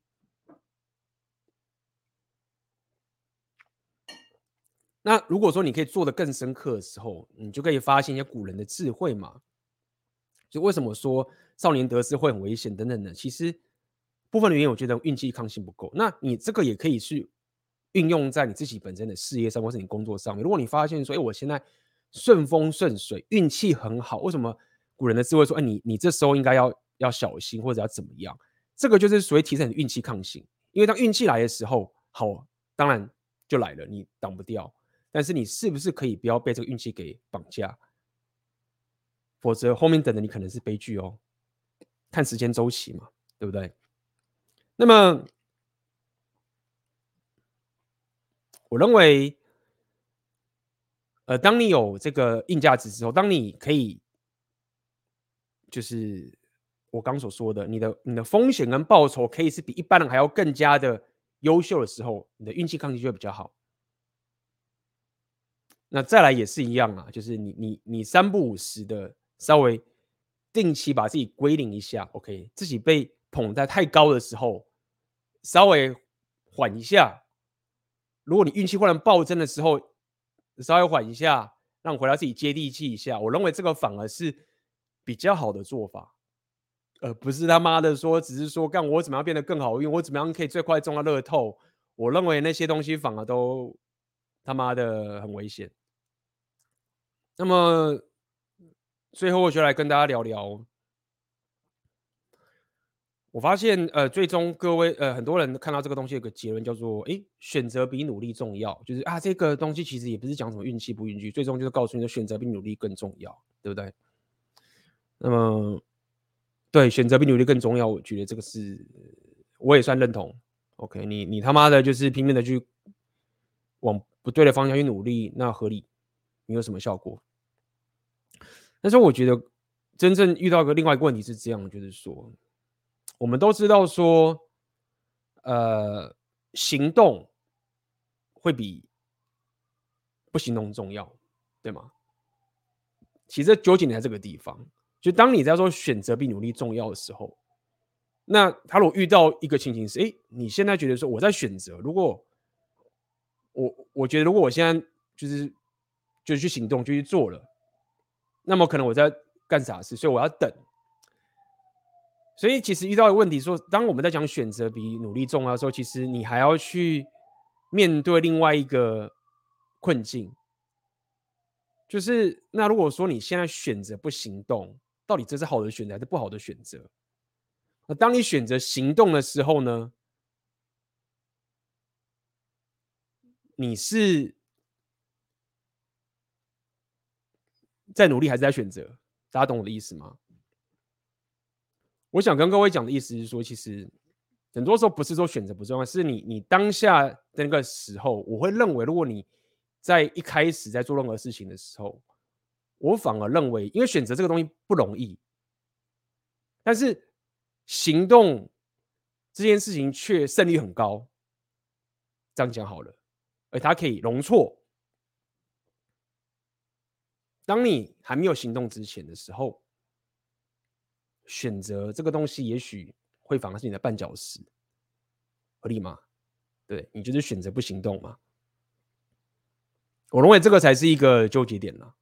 那如果说你可以做得更深刻的时候，你就可以发现一些古人的智慧嘛。就为什么说少年得志会很危险等等的，其实部分的原因，我觉得运气抗性不够。那你这个也可以去。运用在你自己本身的事业上，或是你工作上面。如果你发现说，哎，我现在顺风顺水，运气很好，为什么古人的智慧说，哎，你你这时候应该要要小心，或者要怎么样？这个就是所谓提升你运气抗性。因为当运气来的时候，好，当然就来了，你挡不掉。但是你是不是可以不要被这个运气给绑架？否则后面等着你可能是悲剧哦。看时间周期嘛，对不对？那么。我认为，呃，当你有这个硬价值之后，当你可以，就是我刚所说的，你的你的风险跟报酬可以是比一般人还要更加的优秀的时候，你的运气抗性就会比较好。那再来也是一样啊，就是你你你三不五时的稍微定期把自己归零一下，OK，自己被捧在太高的时候，稍微缓一下。如果你运气忽然暴增的时候，稍微缓一下，让回来自己接地气一下，我认为这个反而是比较好的做法，而不是他妈的说，只是说干我怎么样变得更好运，我怎么样可以最快中到乐透。我认为那些东西反而都他妈的很危险。那么最后，我就来跟大家聊聊。我发现，呃，最终各位，呃，很多人看到这个东西有个结论叫做，诶，选择比努力重要。就是啊，这个东西其实也不是讲什么运气不运气，最终就是告诉你的，选择比努力更重要，对不对？那么，对，选择比努力更重要，我觉得这个是我也算认同。OK，你你他妈的就是拼命的去往不对的方向去努力，那合理，你有什么效果。但是我觉得真正遇到一个另外一个问题是这样，就是说。我们都知道说，呃，行动会比不行动重要，对吗？其实纠结在这个地方，就当你在说选择比努力重要的时候，那他如果遇到一个情形是，哎，你现在觉得说我在选择，如果我我觉得如果我现在就是就去行动就去做了，那么可能我在干傻事，所以我要等。所以其实遇到的问题说，当我们在讲选择比努力重要的时候，其实你还要去面对另外一个困境。就是那如果说你现在选择不行动，到底这是好的选择还是不好的选择？那当你选择行动的时候呢？你是在努力还是在选择？大家懂我的意思吗？我想跟各位讲的意思是说，其实很多时候不是说选择不重要，是你你当下的那个时候，我会认为，如果你在一开始在做任何事情的时候，我反而认为，因为选择这个东西不容易，但是行动这件事情却胜率很高。这样讲好了，而它可以容错。当你还没有行动之前的时候，选择这个东西也许会反而是你的绊脚石，合理吗？对，你就是选择不行动嘛。我认为这个才是一个纠结点了。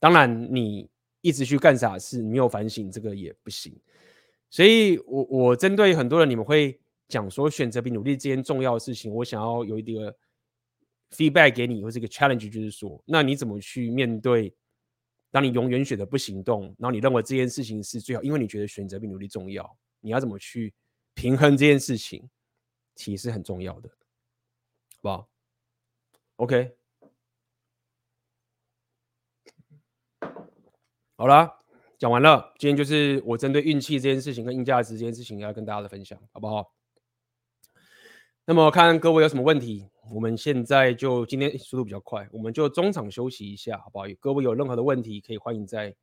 当然，你一直去干傻事，你没有反省，这个也不行。所以我我针对很多人，你们会讲说选择比努力之间重要的事情，我想要有一个 feedback 给你，或是一个 challenge，就是说，那你怎么去面对？当你永远选择不行动，然后你认为这件事情是最好，因为你觉得选择比努力重要，你要怎么去平衡这件事情？其实是很重要的，好不好？OK。好了，讲完了。今天就是我针对运气这件事情跟硬价值这件事情要跟大家的分享，好不好？那么看各位有什么问题，我们现在就今天速度比较快，我们就中场休息一下，好不好？各位有任何的问题，可以欢迎在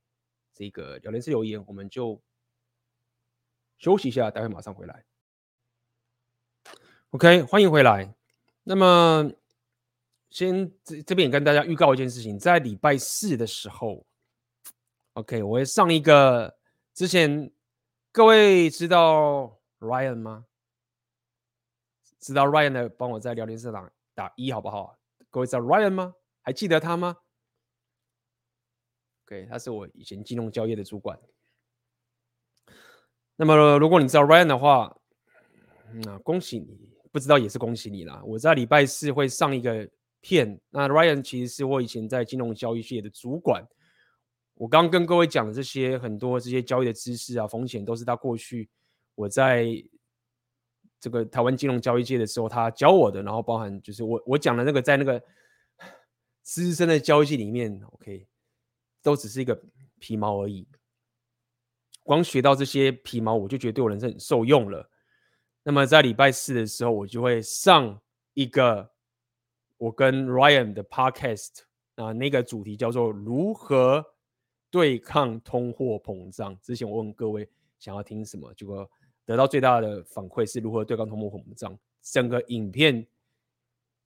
这个聊天室留言，我们就休息一下，待会马上回来。OK，欢迎回来。那么先这这边也跟大家预告一件事情，在礼拜四的时候。OK，我会上一个之前各位知道 Ryan 吗？知道 Ryan 的，帮我在聊天室打打一好不好？各位知道 Ryan 吗？还记得他吗？OK，他是我以前金融交易的主管。那么如果你知道 Ryan 的话，那恭喜你；不知道也是恭喜你啦。我在礼拜四会上一个片。那 Ryan 其实是我以前在金融交易界的主管。我刚刚跟各位讲的这些很多这些交易的知识啊，风险都是他过去我在这个台湾金融交易界的时候他教我的，然后包含就是我我讲的那个在那个资深的交易界里面，OK，都只是一个皮毛而已。光学到这些皮毛，我就觉得对我人生很受用了。那么在礼拜四的时候，我就会上一个我跟 Ryan 的 Podcast 啊，那个主题叫做如何。对抗通货膨胀。之前我问各位想要听什么，结果得到最大的反馈是如何对抗通货膨胀。整个影片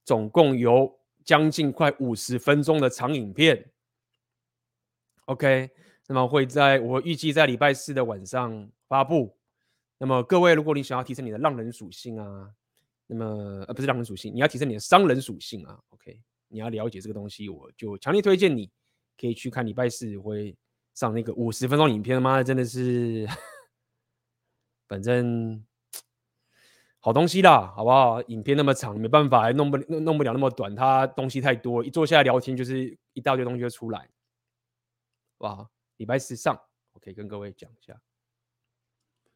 总共有将近快五十分钟的长影片。OK，那么会在我预计在礼拜四的晚上发布。那么各位，如果你想要提升你的浪人属性啊，那么呃不是浪人属性，你要提升你的商人属性啊。OK，你要了解这个东西，我就强烈推荐你。可以去看礼拜四会上那个五十分钟影片，妈的真的是，反正好东西啦，好不好？影片那么长，没办法，弄不弄不了那么短，它东西太多，一坐下来聊天就是一大堆东西就出来。哇，礼拜四上，我可以跟各位讲一下。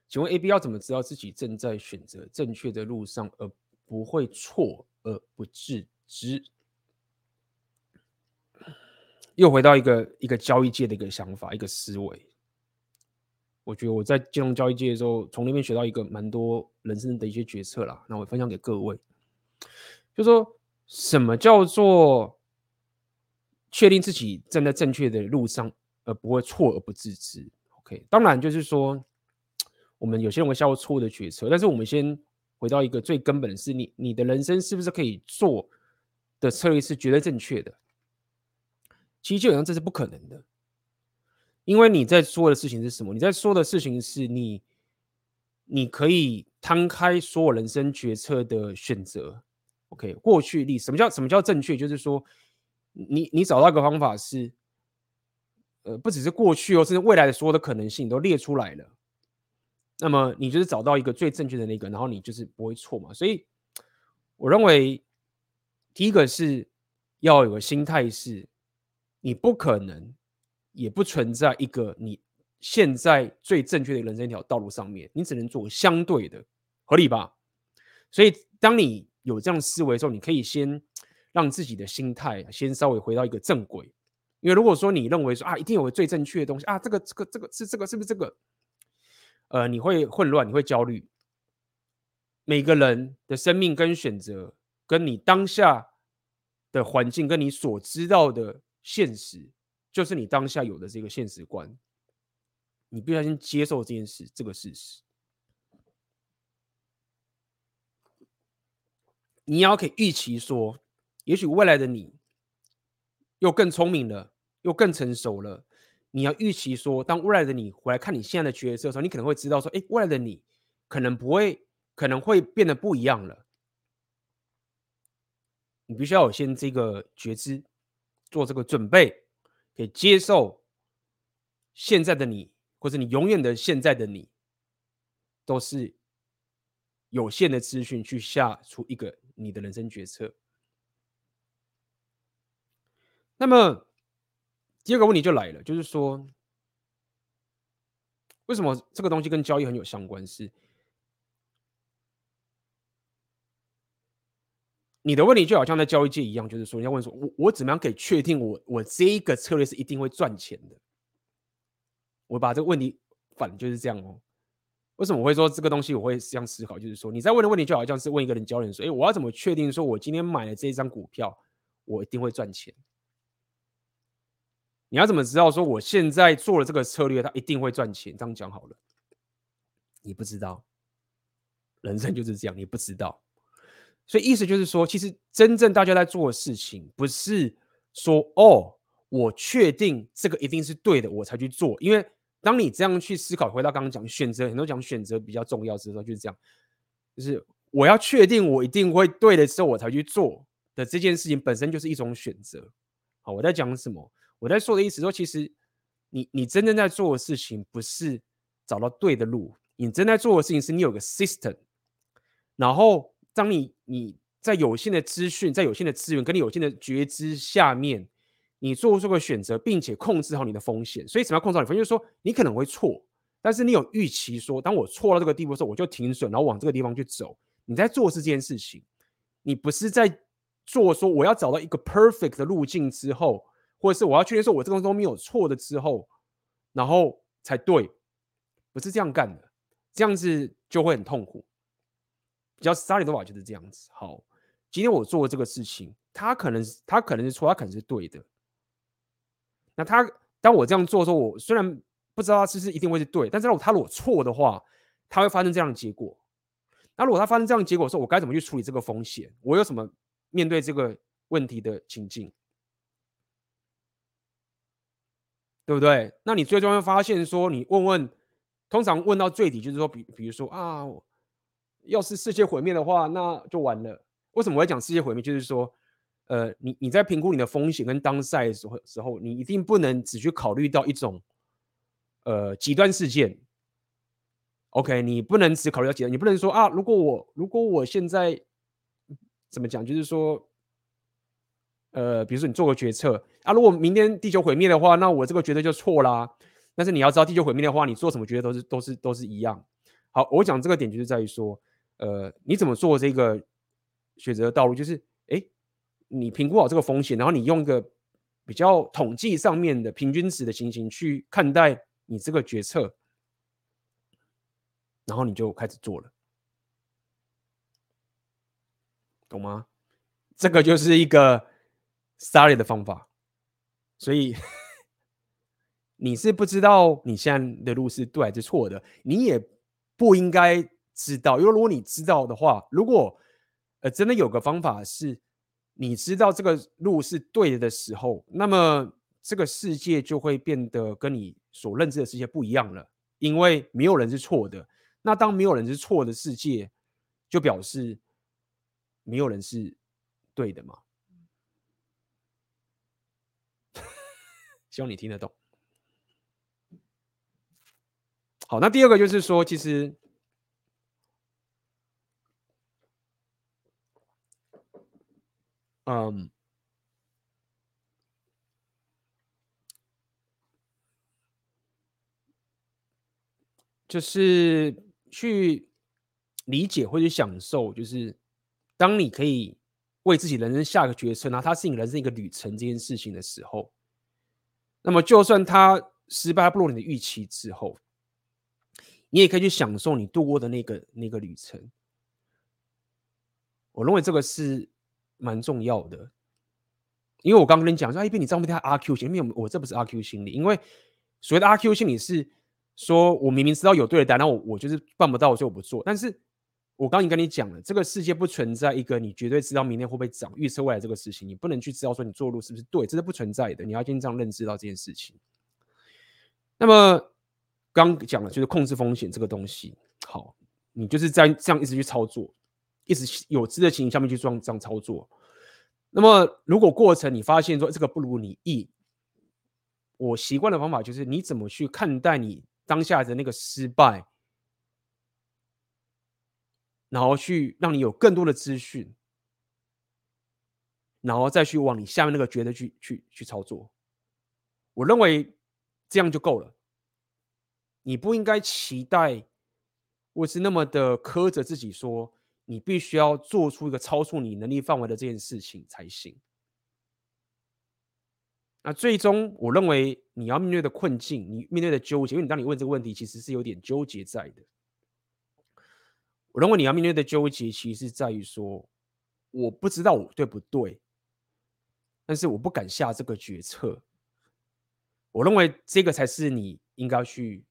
请问 AB 要怎么知道自己正在选择正确的路上，而不会错而不自知？又回到一个一个交易界的一个想法，一个思维。我觉得我在金融交易界的时候，从那边学到一个蛮多人生的一些决策啦。那我分享给各位，就说什么叫做确定自己站在正确的路上，而不会错而不自知。OK，当然就是说，我们有些人会下过错误的决策，但是我们先回到一个最根本的是你，你的人生是不是可以做的策略是绝对正确的？其实基本上这是不可能的，因为你在说的事情是什么？你在说的事情是你你可以摊开所有人生决策的选择。OK，过去历什么叫什么叫正确？就是说，你你找到一个方法是，呃，不只是过去哦，甚至未来的所有的可能性都列出来了。那么你就是找到一个最正确的那个，然后你就是不会错嘛。所以我认为，第一个是要有个心态是，你不可能，也不存在一个你现在最正确的人生一条道路上面，你只能做相对的，合理吧？所以当你有这样思维的时候，你可以先让自己的心态先稍微回到一个正轨，因为如果说你认为说啊，一定有个最正确的东西啊，这个这个这个是这个是不是这个？呃，你会混乱，你会焦虑。每个人的生命跟选择，跟你当下的环境，跟你所知道的现实，就是你当下有的这个现实观。你必须要先接受这件事，这个事实。你要可以预期说，也许未来的你又更聪明了，又更成熟了。你要预期说，当未来的你回来看你现在的角色的时候，你可能会知道说，哎，未来的你可能不会，可能会变得不一样了。你必须要有先这个觉知，做这个准备，可以接受现在的你，或者你永远的现在的你，都是有限的资讯去下出一个你的人生决策。那么。第二个问题就来了，就是说，为什么这个东西跟交易很有相关？是你的问题就好像在交易界一样，就是说，你要问说，我我怎么样可以确定我我这一个策略是一定会赚钱的？我把这个问题反就是这样哦。为什么我会说这个东西我会这样思考？就是说，你在问的问题就好像是问一个人教人说，哎，我要怎么确定说我今天买了这一张股票，我一定会赚钱？你要怎么知道说我现在做了这个策略，它一定会赚钱？这样讲好了，你不知道，人生就是这样，你不知道。所以意思就是说，其实真正大家在做的事情，不是说哦，我确定这个一定是对的，我才去做。因为当你这样去思考，回到刚刚讲选择，很多讲选择比较重要时候，就是这样，就是我要确定我一定会对的时候，我才去做的这件事情本身就是一种选择。好，我在讲什么？我在说的意思说，其实你你真正在做的事情不是找到对的路，你正在做的事情是你有个 system，然后当你你在有限的资讯、在有限的资源跟你有限的觉知下面，你做出个选择，并且控制好你的风险。所以，什么要控制好你风险？就是说，你可能会错，但是你有预期说，当我错到这个地步的时候，我就停损，然后往这个地方去走。你在做这件事情，你不是在做说我要找到一个 perfect 的路径之后。或者是我要确定说，我这个东西都没有错的之后，然后才对，不是这样干的，这样子就会很痛苦。比较 sorry 的话就是这样子。好，今天我做这个事情，他可能是他可能是错，他可能是对的。那他当我这样做的时候，我虽然不知道他是不是一定会是对，但是如果他如果错的话，他会发生这样的结果。那如果他发生这样的结果的时候，我该怎么去处理这个风险？我有什么面对这个问题的情境？对不对？那你最终会发现说，你问问，通常问到最底就是说，比比如说啊，要是世界毁灭的话，那就完了。为什么我要讲世界毁灭？就是说，呃，你你在评估你的风险跟当赛的时候时候，你一定不能只去考虑到一种，呃，极端事件。OK，你不能只考虑到极端，你不能说啊，如果我如果我现在怎么讲，就是说。呃，比如说你做个决策啊，如果明天地球毁灭的话，那我这个决策就错啦。但是你要知道，地球毁灭的话，你做什么决策都是都是都是一样。好，我讲这个点就是在于说，呃，你怎么做这个选择的道路，就是哎，你评估好这个风险，然后你用一个比较统计上面的平均值的情形去看待你这个决策，然后你就开始做了，懂吗？这个就是一个。Sorry 的方法，所以你是不知道你现在的路是对还是错的，你也不应该知道。因为如果你知道的话，如果呃真的有个方法是你知道这个路是对的时候，那么这个世界就会变得跟你所认知的世界不一样了。因为没有人是错的，那当没有人是错的世界，就表示没有人是对的嘛？(laughs) 希望你听得懂。好，那第二个就是说，其实，嗯，就是去理解或者享受，就是当你可以为自己人生下个决策，那它是你人生一个旅程这件事情的时候，那么就算它失败不如你的预期之后。你也可以去享受你度过的那个那个旅程。我认为这个是蛮重要的，因为我刚跟你讲说，哎，比你这么太阿 Q 心理，因为我这不是阿 Q 心理，因为所谓的阿 Q 心理是说我明明知道有对的答案，我我就是办不到，所以我不做。但是我刚已经跟你讲了，这个世界不存在一个你绝对知道明天会不会涨、预测未来这个事情，你不能去知道说你做路是不是对，这是不存在的。你要经常认知到这件事情。那么。刚讲了，就是控制风险这个东西。好，你就是在这样一直去操作，一直有知的情形下面去这样这样操作。那么，如果过程你发现说这个不如你意，我习惯的方法就是你怎么去看待你当下的那个失败，然后去让你有更多的资讯，然后再去往你下面那个觉得去去去操作。我认为这样就够了。你不应该期待，或是那么的苛责自己，说你必须要做出一个超出你能力范围的这件事情才行。那最终，我认为你要面对的困境，你面对的纠结，因为你当你问这个问题，其实是有点纠结在的。我认为你要面对的纠结，其实在于说，我不知道我对不对，但是我不敢下这个决策。我认为这个才是你应该去。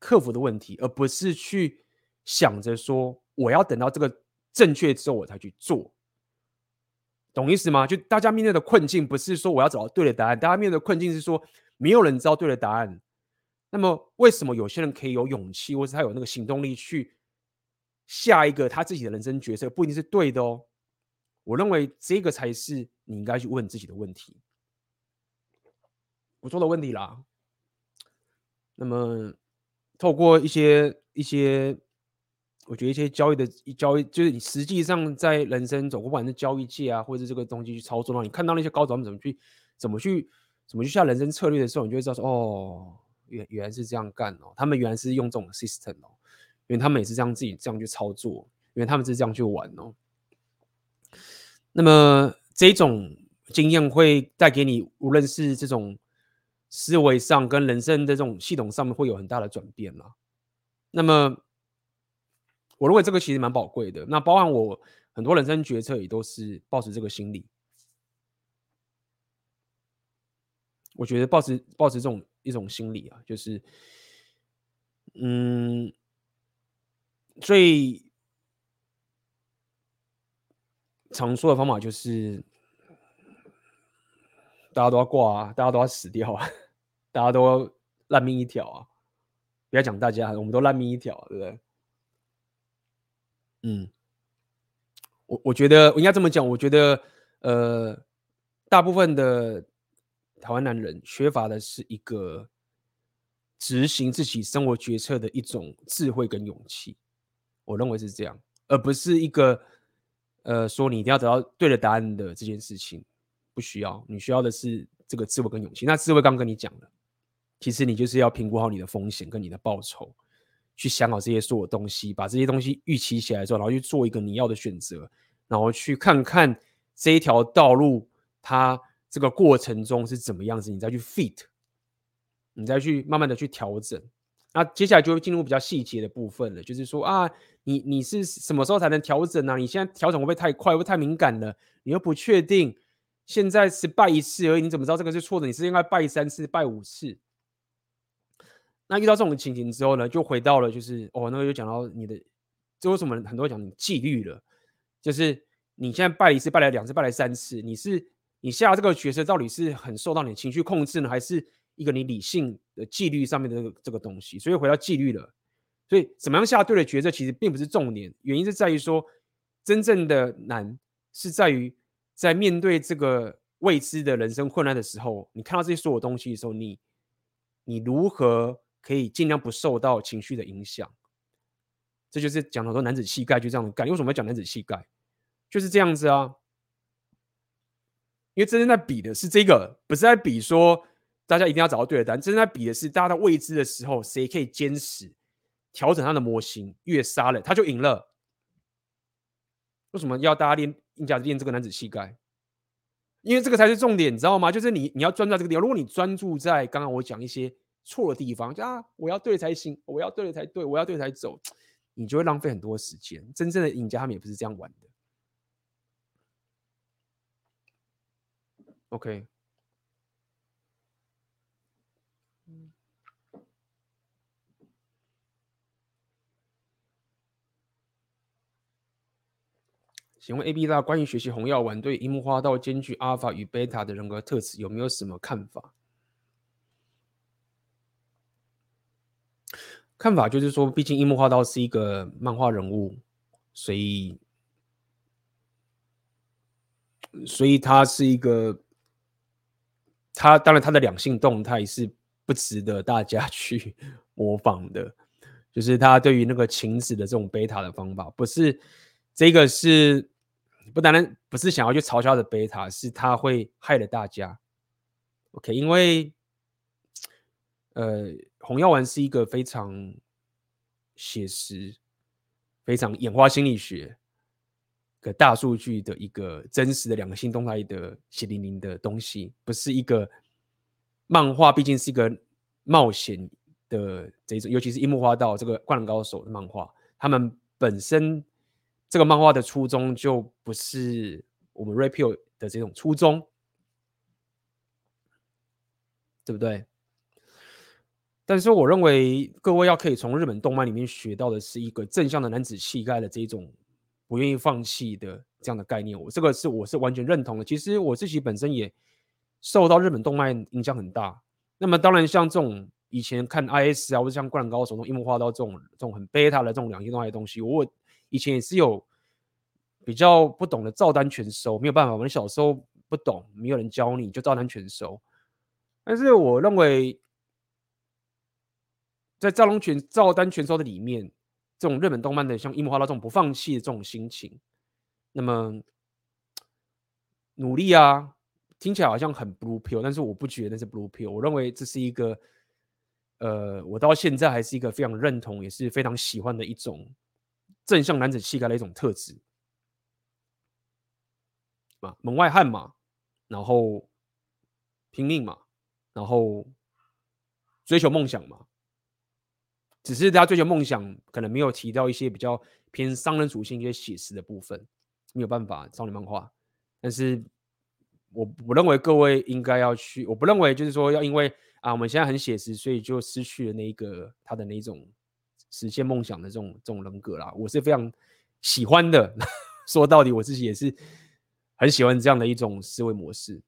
克服的问题，而不是去想着说我要等到这个正确之后我才去做，懂意思吗？就大家面对的困境，不是说我要找到对的答案，大家面对的困境是说没有人知道对的答案。那么为什么有些人可以有勇气，或是他有那个行动力去下一个他自己的人生决策，不一定是对的哦。我认为这个才是你应该去问自己的问题。我说的问题啦，那么。透过一些一些，我觉得一些交易的交易，就是你实际上在人生走，不管是交易界啊，或者是这个东西去操作，让你看到那些高手他们怎么去怎么去怎么去下人生策略的时候，你就会知道说，哦，原原来是这样干哦，他们原来是用这种 system 哦，因为他们也是这样自己这样去操作，因为他们是这样去玩哦。那么这种经验会带给你，无论是这种。思维上跟人生的这种系统上面会有很大的转变了。那么，我认为这个其实蛮宝贵的。那包含我很多人生决策也都是抱持这个心理。我觉得抱持抱持这种一种心理啊，就是，嗯，最常说的方法就是。大家都要挂啊，大家都要死掉啊，(laughs) 大家都烂命一条啊！不要讲大家，我们都烂命一条，对不对？嗯，我我觉得我应该这么讲，我觉得呃，大部分的台湾男人缺乏的是一个执行自己生活决策的一种智慧跟勇气，我认为是这样，而不是一个呃说你一定要得到对的答案的这件事情。不需要，你需要的是这个智慧跟勇气。那智慧刚跟你讲了，其实你就是要评估好你的风险跟你的报酬，去想好这些所有东西，把这些东西预期起来之后，然后去做一个你要的选择，然后去看看这一条道路它这个过程中是怎么样子，你再去 fit，你再去慢慢的去调整。那接下来就会进入比较细节的部分了，就是说啊，你你是什么时候才能调整呢？你现在调整会不会太快，会不会太敏感了？你又不确定。现在是败一次而已，你怎么知道这个是错的？你是应该败三次、败五次。那遇到这种情形之后呢，就回到了就是哦，那个就讲到你的，这为什么很多讲你纪律了？就是你现在败一次、败了两次、败了三次，你是你下这个决策到底是很受到你情绪控制呢，还是一个你理性的纪律上面的这个东西？所以回到纪律了，所以怎么样下对的决策其实并不是重点，原因是在于说，真正的难是在于在面对这个未知的人生困难的时候，你看到这些所有东西的时候，你你如何可以尽量不受到情绪的影响？这就是讲很多男子气概就这样的干。为什么要讲男子气概？就是这样子啊。因为真正在比的是这个，不是在比说大家一定要找到对的答案。真正在比的是大家在未知的时候，谁可以坚持调整他的模型，越杀了他就赢了。为什么要大家练硬架练这个男子气概？因为这个才是重点，你知道吗？就是你你要专注在这个地方。如果你专注在刚刚我讲一些错的地方，就啊，我要对才行，我要对了才对，我要对才走，你就会浪费很多时间。真正的赢家他们也不是这样玩的。OK，请问 AB 大关于学习红药丸对樱木花道兼具阿尔法与贝塔的人格特质有没有什么看法？看法就是说，毕竟樱木花道是一个漫画人物，所以，所以他是一个。他当然，他的两性动态是不值得大家 (laughs) 去模仿的，就是他对于那个晴子的这种贝塔的方法，不是这个是不单单不是想要去嘲笑的贝塔，是他会害了大家。OK，因为呃，红药丸是一个非常写实、非常演化心理学的大数据的一个真实的两个性动态的血淋淋的东西，不是一个漫画，毕竟是一个冒险的这种，尤其是樱木花道这个灌篮高手的漫画，他们本身这个漫画的初衷就不是我们 Repeal 的这种初衷，对不对？但是我认为各位要可以从日本动漫里面学到的是一个正向的男子气概的这种。不愿意放弃的这样的概念，我这个是我是完全认同的。其实我自己本身也受到日本动漫影响很大。那么当然，像这种以前看 IS 啊，或者像灌篮高手、中樱木花道这种这种很贝塔的这种两性动态的东西，我以前也是有比较不懂的照单全收，没有办法，我们小时候不懂，没有人教你就照单全收。但是我认为，在照龙全照单全收的里面。这种日本动漫的，像樱木花道这种不放弃的这种心情，那么努力啊，听起来好像很 blue pill，但是我不觉得那是 blue pill。我认为这是一个，呃，我到现在还是一个非常认同，也是非常喜欢的一种正向男子气概的一种特质。啊，门外汉嘛，然后拼命嘛，然后追求梦想嘛。只是他追求梦想，可能没有提到一些比较偏商人属性、一些写实的部分，没有办法少女漫画。但是我不认为各位应该要去，我不认为就是说要因为啊我们现在很写实，所以就失去了那一个他的那种实现梦想的这种这种人格啦。我是非常喜欢的，(laughs) 说到底我自己也是很喜欢这样的一种思维模式。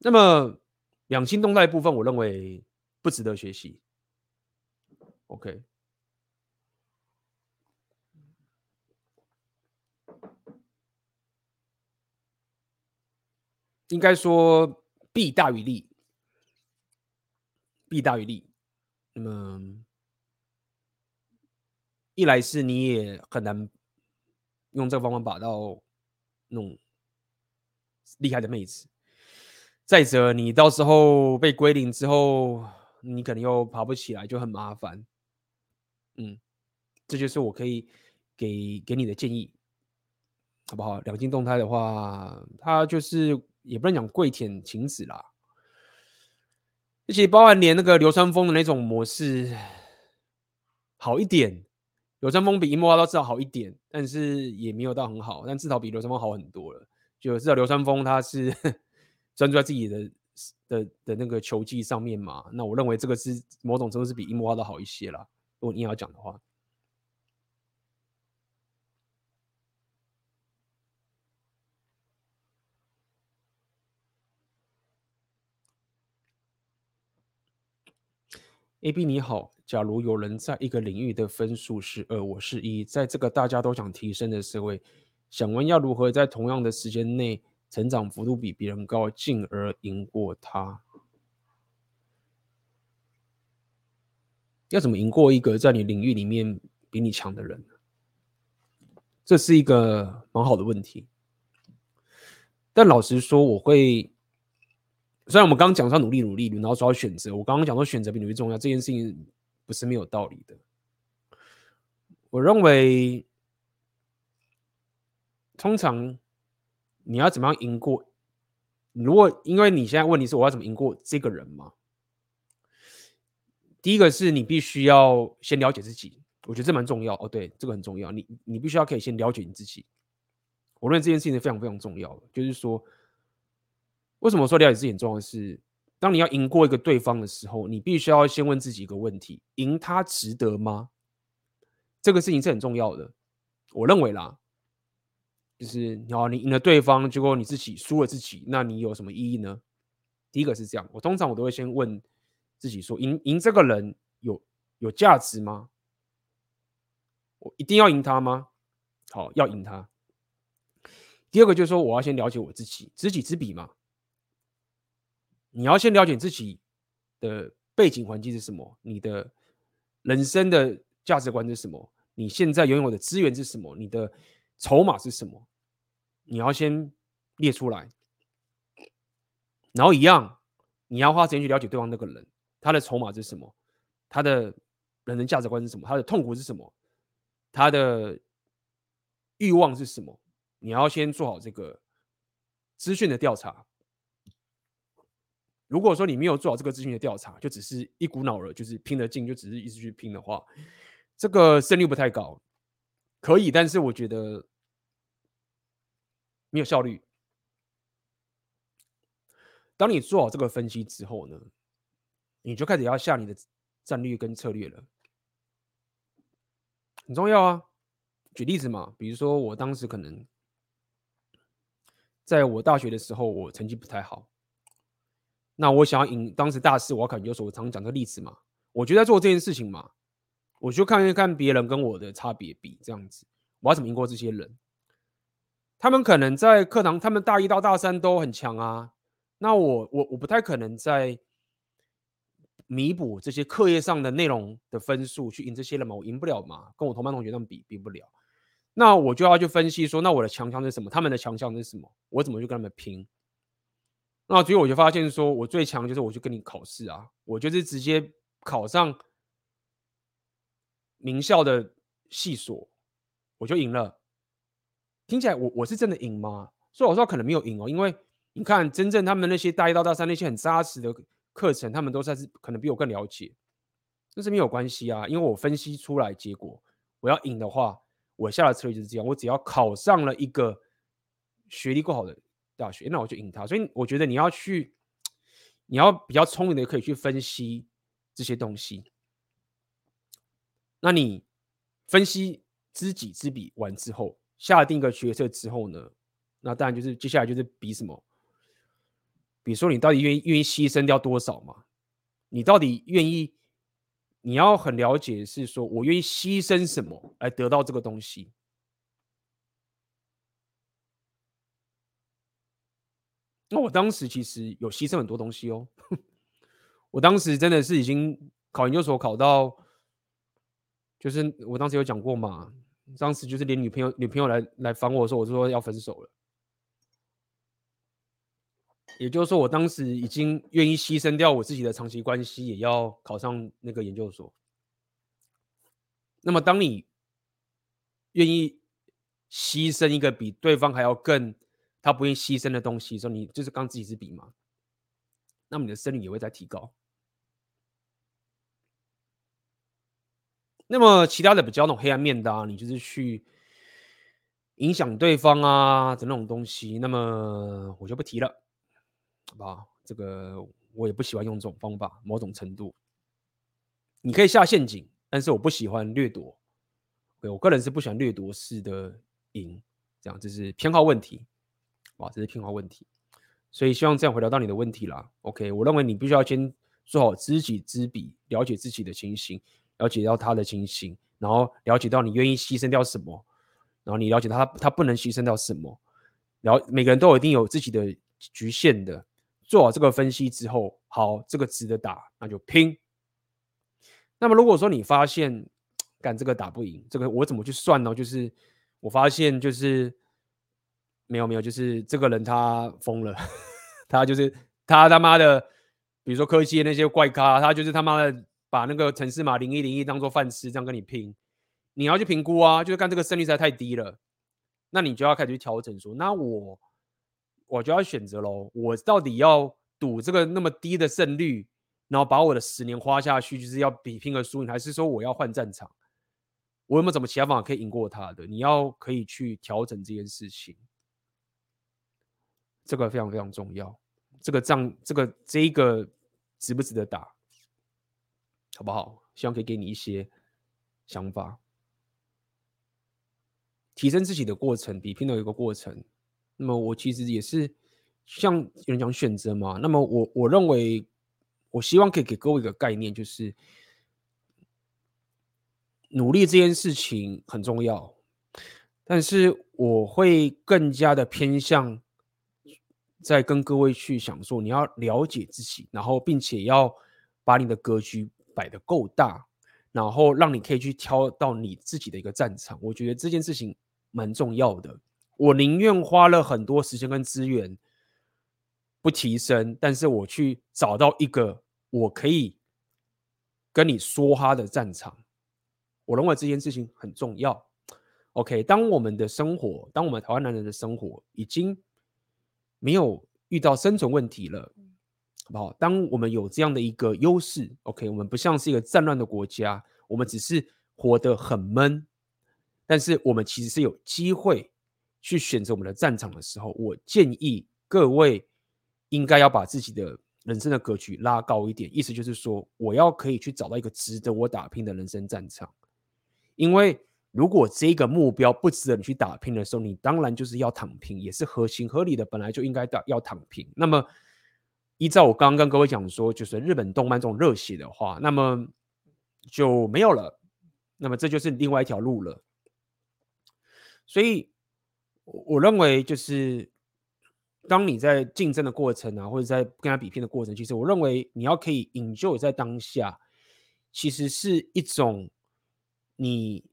那么两性动态部分，我认为不值得学习。OK，应该说弊大于利，弊大于利。那么一来是你也很难用这个方法把到那种厉害的妹子，再者你到时候被归零之后，你可能又爬不起来，就很麻烦。嗯，这就是我可以给给你的建议，好不好？两金动态的话，它就是也不能讲跪舔晴子啦，而且包含连那个流川枫的那种模式好一点，流川枫比樱木花道至少好一点，但是也没有到很好，但至少比流川枫好很多了。就至少流川枫他是 (laughs) 专注在自己的的的那个球技上面嘛，那我认为这个是某种程度是比樱木花道好一些啦。如果你要讲的话，AB 你好，假如有人在一个领域的分数是二，我是一，在这个大家都想提升的社会，想问要如何在同样的时间内成长幅度比别人高，进而赢过他？要怎么赢过一个在你领域里面比你强的人？这是一个蛮好的问题。但老实说，我会。虽然我们刚刚讲说努力努力，然后说要选择，我刚刚讲说选择比努力重要，这件事情不是没有道理的。我认为，通常你要怎么样赢过？如果因为你现在问题是我要怎么赢过这个人嘛？第一个是你必须要先了解自己，我觉得这蛮重要哦。对，这个很重要，你你必须要可以先了解你自己。我认为这件事情是非常非常重要的，就是说。为什么说了解自己很重要的是，当你要赢过一个对方的时候，你必须要先问自己一个问题：赢他值得吗？这个事情是很重要的。我认为啦，就是你好，你赢了对方，结果你自己输了自己，那你有什么意义呢？第一个是这样，我通常我都会先问自己说：赢赢这个人有有价值吗？我一定要赢他吗？好，要赢他。第二个就是说，我要先了解我自己，知己知彼嘛。你要先了解自己的背景环境是什么，你的人生的价值观是什么，你现在拥有的资源是什么，你的筹码是什么，你要先列出来。然后一样，你要花时间去了解对方那个人，他的筹码是什么，他的人生价值观是什么，他的痛苦是什么，他的欲望是什么，你要先做好这个资讯的调查。如果说你没有做好这个资讯的调查，就只是一股脑儿，就是拼了劲，就只是一直去拼的话，这个胜率不太高。可以，但是我觉得没有效率。当你做好这个分析之后呢，你就开始要下你的战略跟策略了，很重要啊。举例子嘛，比如说我当时可能在我大学的时候，我成绩不太好。那我想要赢当时大四，我要考研究所，我常讲这个例子嘛。我就在做这件事情嘛，我就看一看别人跟我的差别比这样子，我要怎么赢过这些人？他们可能在课堂，他们大一到大三都很强啊。那我我我不太可能在弥补这些课业上的内容的分数去赢这些人嘛，我赢不了嘛，跟我同班同学他们比比不了。那我就要去分析说，那我的强项是什么？他们的强项是什么？我怎么去跟他们拼？那所以我就发现说，我最强就是我去跟你考试啊，我就是直接考上名校的系所，我就赢了。听起来我我是真的赢吗？所以我说可能没有赢哦，因为你看真正他们那些大一到大三那些很扎实的课程，他们都算是可能比我更了解，这是没有关系啊，因为我分析出来结果，我要赢的话，我下的策略就是这样，我只要考上了一个学历够好的。大学，那我就赢他。所以我觉得你要去，你要比较聪明的，可以去分析这些东西。那你分析知己知彼完之后，下定一个决策之后呢，那当然就是接下来就是比什么？比如说你到底愿意愿意牺牲掉多少嘛？你到底愿意？你要很了解是说我愿意牺牲什么来得到这个东西。那我当时其实有牺牲很多东西哦，(laughs) 我当时真的是已经考研究所考到，就是我当时有讲过嘛，当时就是连女朋友女朋友来来烦我的时候，我说要分手了。也就是说，我当时已经愿意牺牲掉我自己的长期关系，也要考上那个研究所。那么，当你愿意牺牲一个比对方还要更他不愿意牺牲的东西，时候你就是刚自己知彼嘛，那么你的胜率也会在提高。那么其他的比较那种黑暗面的啊，你就是去影响对方啊的那种东西，那么我就不提了，好不好？这个我也不喜欢用这种方法，某种程度，你可以下陷阱，但是我不喜欢掠夺。对，我个人是不喜欢掠夺式的赢，这样这是偏好问题。哇，这是偏好问题，所以希望这样回答到你的问题啦。OK，我认为你必须要先做好知己知彼，了解自己的情形，了解到他的情形，然后了解到你愿意牺牲掉什么，然后你了解他他不能牺牲掉什么，然后每个人都有一定有自己的局限的。做好这个分析之后，好，这个值得打，那就拼。那么如果说你发现干这个打不赢，这个我怎么去算呢？就是我发现就是没有没有，就是这个人他疯了，(laughs) 他就是他他妈的，比如说科技那些怪咖，他就是他妈的把那个城市码零一零一当做饭吃，这样跟你拼，你要去评估啊，就是干这个胜率实在太低了，那你就要开始去调整说，那我。我就要选择喽，我到底要赌这个那么低的胜率，然后把我的十年花下去，就是要比拼个输赢，还是说我要换战场？我有没有什么其他方法可以赢过他的？你要可以去调整这件事情，这个非常非常重要。这个仗，这个这一个值不值得打？好不好？希望可以给你一些想法，提升自己的过程，比拼的一个过程。那么我其实也是像有人讲选择嘛。那么我我认为，我希望可以给各位一个概念，就是努力这件事情很重要，但是我会更加的偏向在跟各位去想说，你要了解自己，然后并且要把你的格局摆得够大，然后让你可以去挑到你自己的一个战场。我觉得这件事情蛮重要的。我宁愿花了很多时间跟资源不提升，但是我去找到一个我可以跟你说哈的战场。我认为这件事情很重要。OK，当我们的生活，当我们台湾男人的生活已经没有遇到生存问题了，好不好？当我们有这样的一个优势，OK，我们不像是一个战乱的国家，我们只是活得很闷，但是我们其实是有机会。去选择我们的战场的时候，我建议各位应该要把自己的人生的格局拉高一点。意思就是说，我要可以去找到一个值得我打拼的人生战场。因为如果这个目标不值得你去打拼的时候，你当然就是要躺平，也是合情合理的，本来就应该打要躺平。那么，依照我刚刚跟各位讲说，就是日本动漫这种热血的话，那么就没有了。那么这就是另外一条路了。所以。我我认为就是，当你在竞争的过程啊，或者在跟他比拼的过程，其实我认为你要可以引咎在当下，其实是一种你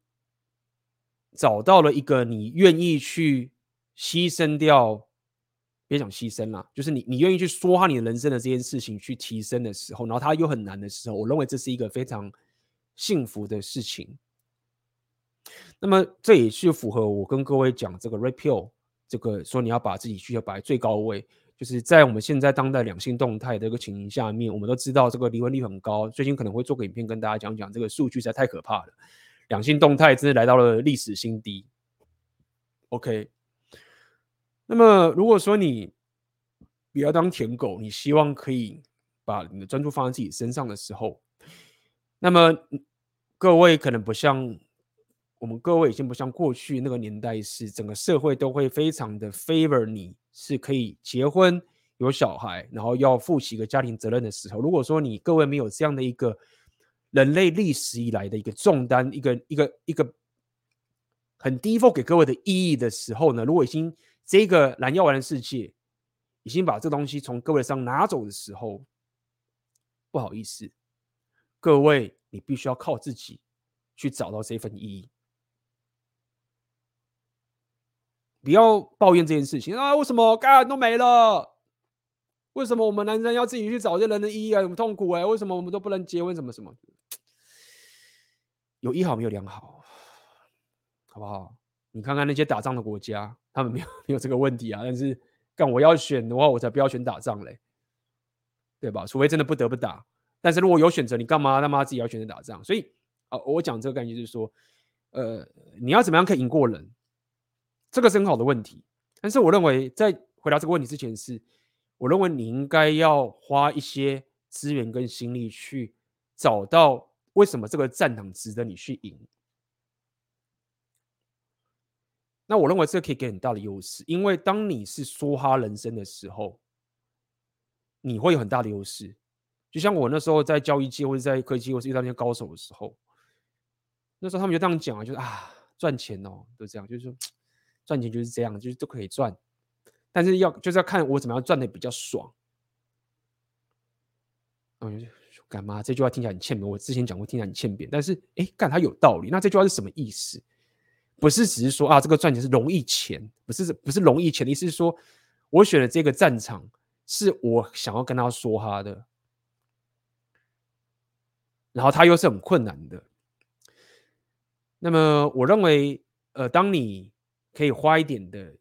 找到了一个你愿意去牺牲掉，别讲牺牲啦，就是你你愿意去说哈你的人生的这件事情去提升的时候，然后他又很难的时候，我认为这是一个非常幸福的事情。那么这也是符合我跟各位讲这个 Red Pill，这个说你要把自己需求摆最高位，就是在我们现在当代两性动态的一个情形下面，我们都知道这个离婚率很高，最近可能会做个影片跟大家讲讲这个数据实在太可怕了，两性动态真的来到了历史新低。OK，那么如果说你不要当舔狗，你希望可以把你的专注放在自己身上的时候，那么各位可能不像。我们各位已经不像过去那个年代，是整个社会都会非常的 favor 你，是可以结婚有小孩，然后要负起一个家庭责任的时候。如果说你各位没有这样的一个人类历史以来的一个重担，一个一个一个很 default 给各位的意义的时候呢，如果已经这个蓝药丸的世界已经把这东西从各位身上拿走的时候，不好意思，各位你必须要靠自己去找到这份意义。不要抱怨这件事情啊！为什么干都没了？为什么我们男人要自己去找这人的意义啊？很痛苦哎、为什么我们都不能结婚？什么什么？有一好没有两好，好不好？你看看那些打仗的国家，他们没有没有这个问题啊。但是干我要选的话，我才不要选打仗嘞，对吧？除非真的不得不打。但是如果有选择，你干嘛他妈自己要选择打仗？所以啊，我讲这个概念就是说，呃，你要怎么样可以赢过人？这个是很好的问题，但是我认为在回答这个问题之前是，我认为你应该要花一些资源跟心力去找到为什么这个战场值得你去赢。那我认为这可以给很大的优势，因为当你是梭哈人生的时候，你会有很大的优势。就像我那时候在交易界或者在科技界，或是遇到那些高手的时候，那时候他们就这样讲啊，就是啊，赚钱哦，都这样，就是说赚钱就是这样，就是都可以赚，但是要就是要看我怎么样赚的比较爽。嗯，干嘛？这句话听起来很欠扁，我之前讲过，听起来很欠扁，但是哎，干它有道理。那这句话是什么意思？不是只是说啊，这个赚钱是容易钱，不是不是容易钱的意思，是说我选的这个战场是我想要跟他说他的。然后他又是很困难的。那么我认为，呃，当你可以花一点的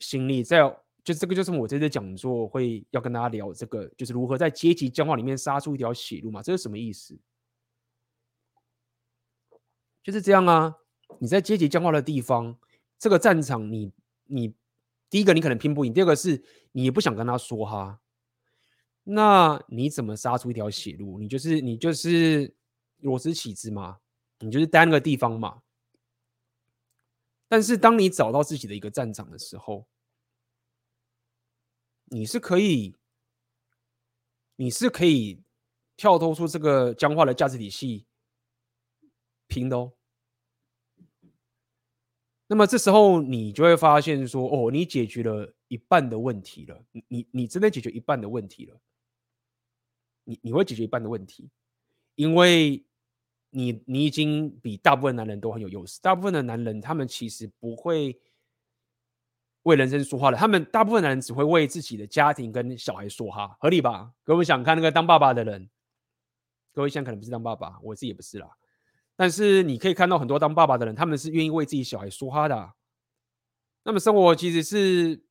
心力在，就这个就是我这次讲座会要跟大家聊这个，就是如何在阶级僵化里面杀出一条血路嘛。这是什么意思？就是这样啊。你在阶级僵化的地方，这个战场你，你第一个你可能拼不赢，第二个是你也不想跟他说哈。那你怎么杀出一条血路？你就是你就是裸辞起子嘛，你就是待那个地方嘛。但是当你找到自己的一个战场的时候，你是可以，你是可以跳脱出这个僵化的价值体系拼的哦。那么这时候你就会发现说，哦，你解决了一半的问题了，你你你真的解决一半的问题了。你你会解决一半的问题，因为你你已经比大部分男人都很有优势。大部分的男人他们其实不会为人生说话的，他们大部分男人只会为自己的家庭跟小孩说话，合理吧？各位想看那个当爸爸的人，各位现在可能不是当爸爸，我自己也不是啦。但是你可以看到很多当爸爸的人，他们是愿意为自己小孩说话的。那么生活其实是，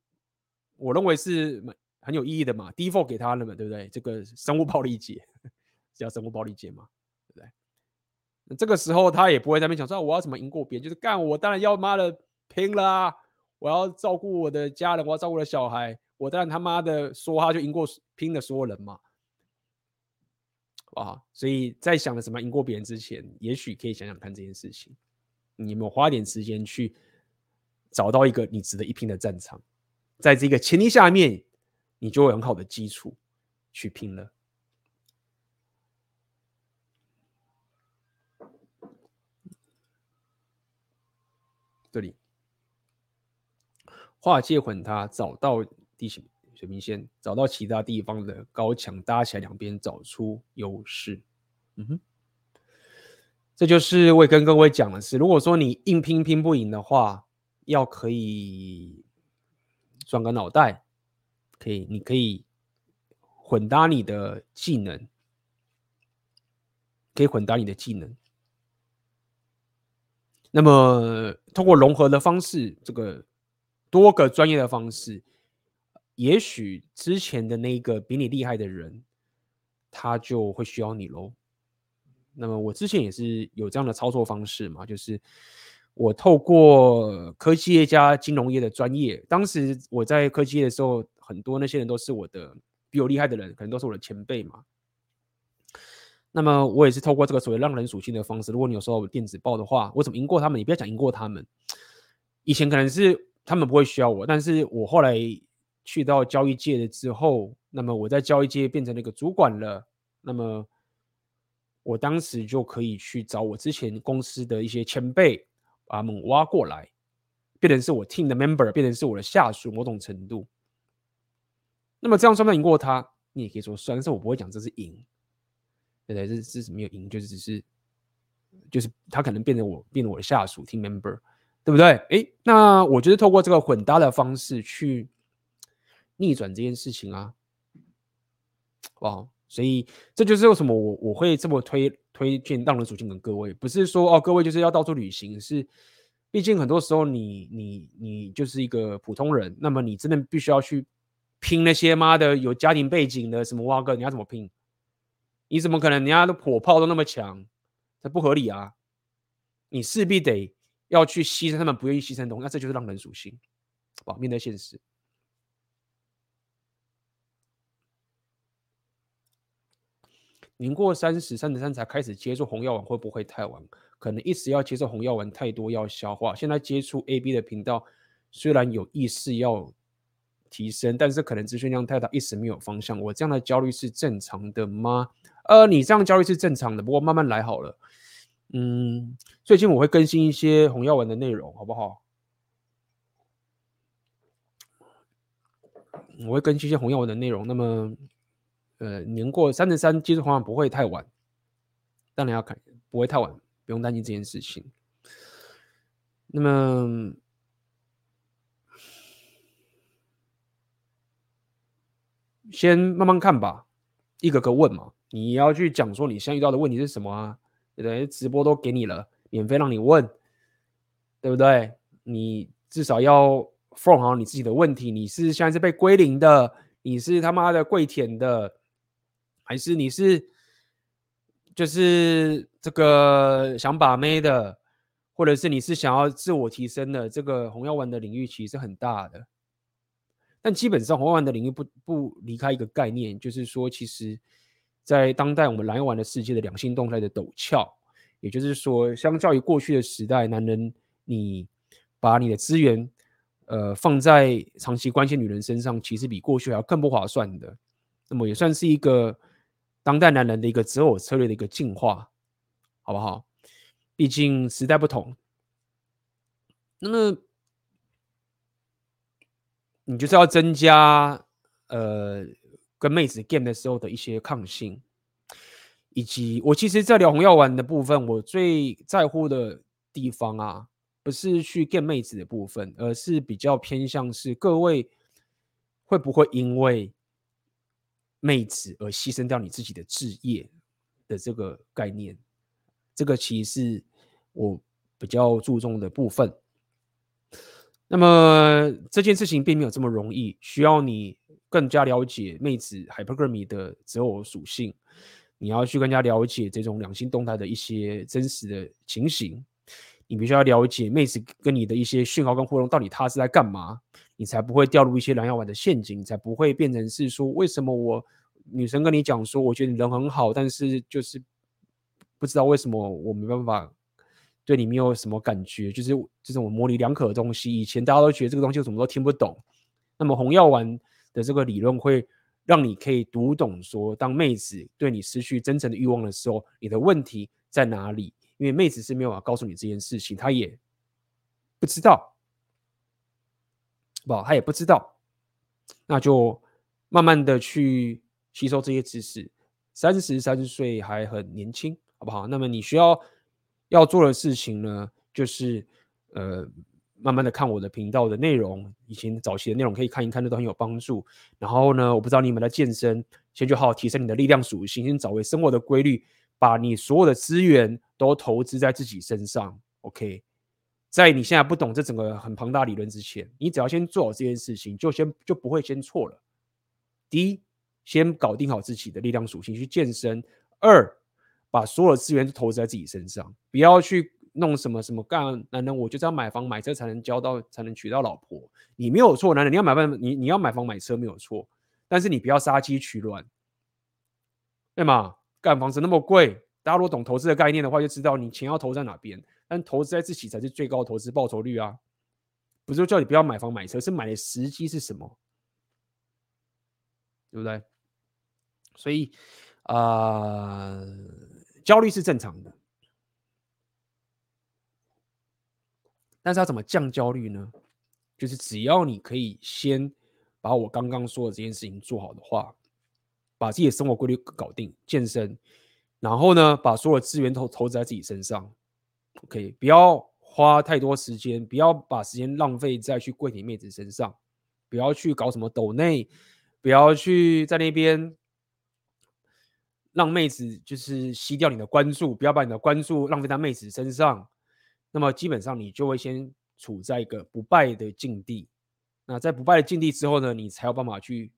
我认为是。很有意义的嘛，default 给他了嘛，对不对？这个生物暴力劫，(laughs) 叫生物暴力劫嘛，这个时候他也不会在那边想说我要怎么赢过别人，就是干我当然要妈的拼了啊！我要照顾我的家人，我要照顾我的小孩，我当然他妈的说他就赢过拼的所有人嘛，啊！所以在想着怎么赢过别人之前，也许可以想想看这件事情，你们花点时间去找到一个你值得一拼的战场，在这个前提下面。你就有很好的基础去拼了。这里，划界混搭，找到地形水平线，找到其他地方的高墙搭起来，两边找出优势。嗯哼，这就是我也跟各位讲的是，如果说你硬拼拼不赢的话，要可以转个脑袋。可以，你可以混搭你的技能，可以混搭你的技能。那么，通过融合的方式，这个多个专业的方式，也许之前的那个比你厉害的人，他就会需要你喽。那么，我之前也是有这样的操作方式嘛，就是我透过科技业加金融业的专业，当时我在科技业的时候。很多那些人都是我的比我厉害的人，可能都是我的前辈嘛。那么我也是透过这个所谓让人属性的方式。如果你有收到我电子报的话，我怎么赢过他们？你不要讲赢过他们。以前可能是他们不会需要我，但是我后来去到交易界了之后，那么我在交易界变成那个主管了。那么我当时就可以去找我之前公司的一些前辈，把他们挖过来，变成是我 team 的 member，变成是我的下属，某种程度。那么这样算不算赢过他？你也可以说算，但是我不会讲这是赢，对对？这这是没有赢，就是只是，就是他可能变成我，变成我的下属，team member，对不对？哎，那我觉得透过这个混搭的方式去逆转这件事情啊，哇！所以这就是为什么我我会这么推推荐让人属性给各位，不是说哦，各位就是要到处旅行，是，毕竟很多时候你你你就是一个普通人，那么你真的必须要去。拼那些妈的有家庭背景的什么挖哥，你要怎么拼？你怎么可能？人家的火炮都那么强，这不合理啊！你势必得要去牺牲他们不愿意牺牲的东西，那这就是让人属性，好，面对现实。年过三十、三十三才开始接触红药丸，会不会太晚？可能一直要接受红药丸太多要消化。现在接触 AB 的频道，虽然有意识要。提升，但是可能资讯量太大，一时没有方向。我这样的焦虑是正常的吗？呃，你这样交易是正常的，不过慢慢来好了。嗯，最近我会更新一些红药丸的内容，好不好？我会更新一些红药丸的内容。那么，呃，年过三十三，其实红药不会太晚，当然要看，不会太晚，不用担心这件事情。那么。先慢慢看吧，一个个问嘛。你要去讲说你现在遇到的问题是什么啊？对不对？直播都给你了，免费让你问，对不对？你至少要奉好你自己的问题。你是现在是被归零的，你是他妈的跪舔的，还是你是就是这个想把妹的，或者是你是想要自我提升的？这个红药丸的领域其实是很大的。但基本上，红药丸的领域不不离开一个概念，就是说，其实，在当代我们来玩的世界的两性动态的陡峭，也就是说，相较于过去的时代，男人你把你的资源，呃，放在长期关心女人身上，其实比过去还要更不划算的。那么也算是一个当代男人的一个择偶策略的一个进化，好不好？毕竟时代不同。那么。你就是要增加呃跟妹子 game 的时候的一些抗性，以及我其实，在聊红药丸的部分，我最在乎的地方啊，不是去 game 妹子的部分，而是比较偏向是各位会不会因为妹子而牺牲掉你自己的志业的这个概念，这个其实是我比较注重的部分。那么这件事情并没有这么容易，需要你更加了解妹子 hypergamy 的择偶属性，你要去更加了解这种两性动态的一些真实的情形，你必须要了解妹子跟你的一些讯号跟互动到底她是在干嘛，你才不会掉入一些蓝药丸的陷阱，你才不会变成是说，为什么我女生跟你讲说，我觉得你人很好，但是就是不知道为什么我没办法。对你没有什么感觉，就是这种模棱两可的东西。以前大家都觉得这个东西我什么都听不懂，那么红药丸的这个理论会让你可以读懂说，当妹子对你失去真诚的欲望的时候，你的问题在哪里？因为妹子是没有办法告诉你这件事情，她也不知道，不，她也不知道，那就慢慢的去吸收这些知识。三十三岁还很年轻，好不好？那么你需要。要做的事情呢，就是呃，慢慢的看我的频道的内容，以前早期的内容可以看一看，那都很有帮助。然后呢，我不知道你们在健身，先去好好提升你的力量属性，先找回生活的规律，把你所有的资源都投资在自己身上。OK，在你现在不懂这整个很庞大理论之前，你只要先做好这件事情，就先就不会先错了。第一，先搞定好自己的力量属性去健身。二。把所有的资源都投资在自己身上，不要去弄什么什么干。男人，我就要买房买车才能交到，才能娶到老婆。你没有错，男人你要买房，你你要买房买车没有错，但是你不要杀鸡取卵，对吗？干房子那么贵，大家如果懂投资的概念的话，就知道你钱要投在哪边。但投资在自己才是最高投资报酬率啊！不是叫你不要买房买车，是买的时机是什么？对不对？所以啊。呃焦虑是正常的，但是要怎么降焦虑呢？就是只要你可以先把我刚刚说的这件事情做好的话，把自己的生活规律搞定，健身，然后呢，把所有资源都投资在自己身上，OK，不要花太多时间，不要把时间浪费在去跪舔妹子身上，不要去搞什么抖内，不要去在那边。让妹子就是吸掉你的关注，不要把你的关注浪费在妹子身上。那么基本上你就会先处在一个不败的境地。那在不败的境地之后呢，你才有办法去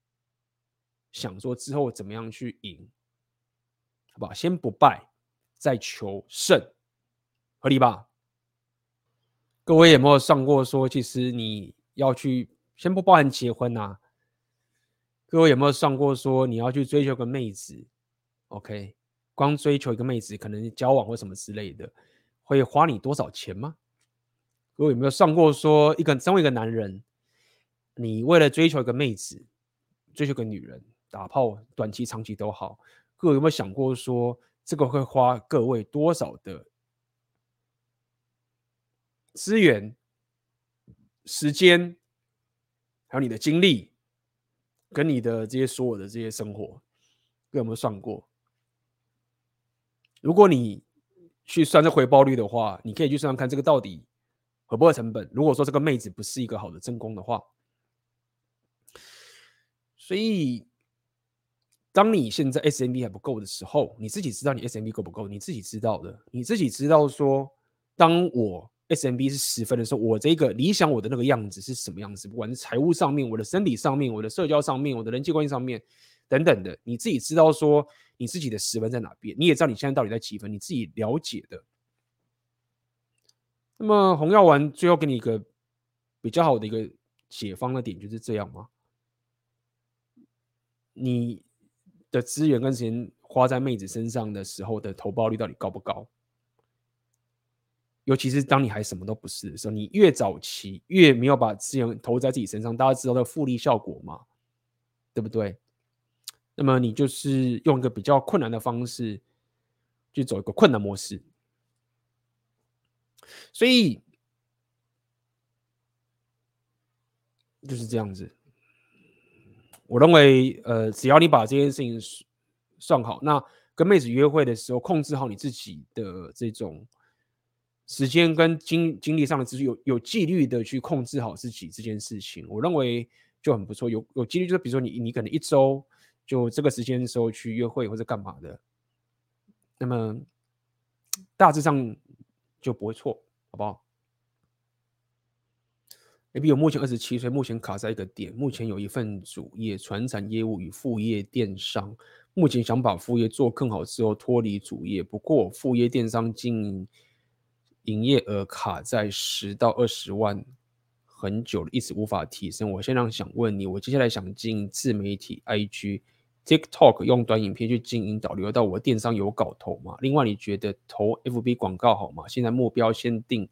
想说之后怎么样去赢，好吧？先不败，再求胜，合理吧？各位有没有上过说，其实你要去先不包含结婚啊？各位有没有上过说你要去追求个妹子？OK，光追求一个妹子，可能交往或什么之类的，会花你多少钱吗？各位有没有算过说，一个身为一个男人，你为了追求一个妹子，追求一个女人，打炮，短期、长期都好，各位有没有想过说，这个会花各位多少的资源、时间，还有你的精力，跟你的这些所有的这些生活，各位有没有算过？如果你去算这回报率的话，你可以去算算看，这个到底合不合成本？如果说这个妹子不是一个好的正宫的话。所以，当你现在 SMB 还不够的时候，你自己知道你 SMB 够不够？你自己知道的，你自己知道说，当我 SMB 是十分的时候，我这个理想我的那个样子是什么样子？不管是财务上面、我的身体上面、我的社交上面、我的人际关系上面等等的，你自己知道说你自己的十分在哪边？你也知道你现在到底在几分？你自己了解的。那么红药丸最后给你一个比较好的一个解方的点就是这样吗？你的资源跟时间花在妹子身上的时候的投报率到底高不高？尤其是当你还什么都不是的时候，你越早期越没有把资源投在自己身上，大家知道的复利效果嘛，对不对？那么你就是用一个比较困难的方式去走一个困难模式，所以就是这样子。我认为，呃，只要你把这件事情算好，那跟妹子约会的时候，控制好你自己的这种时间跟精精力上的支出，有有纪律的去控制好自己这件事情，我认为就很不错。有有纪律，就是比如说你你可能一周就这个时间的时候去约会或者干嘛的，那么大致上就不会错，好不好？AB 我目前二十七岁，目前卡在一个点。目前有一份主业，传产业务与副业电商。目前想把副业做更好之后脱离主业。不过副业电商经营营业额卡在十到二十万，很久了，一直无法提升。我现在想问你，我接下来想进自媒体 IG、TikTok，用短影片去经营导流到我电商有搞头吗？另外，你觉得投 FB 广告好吗？现在目标先定。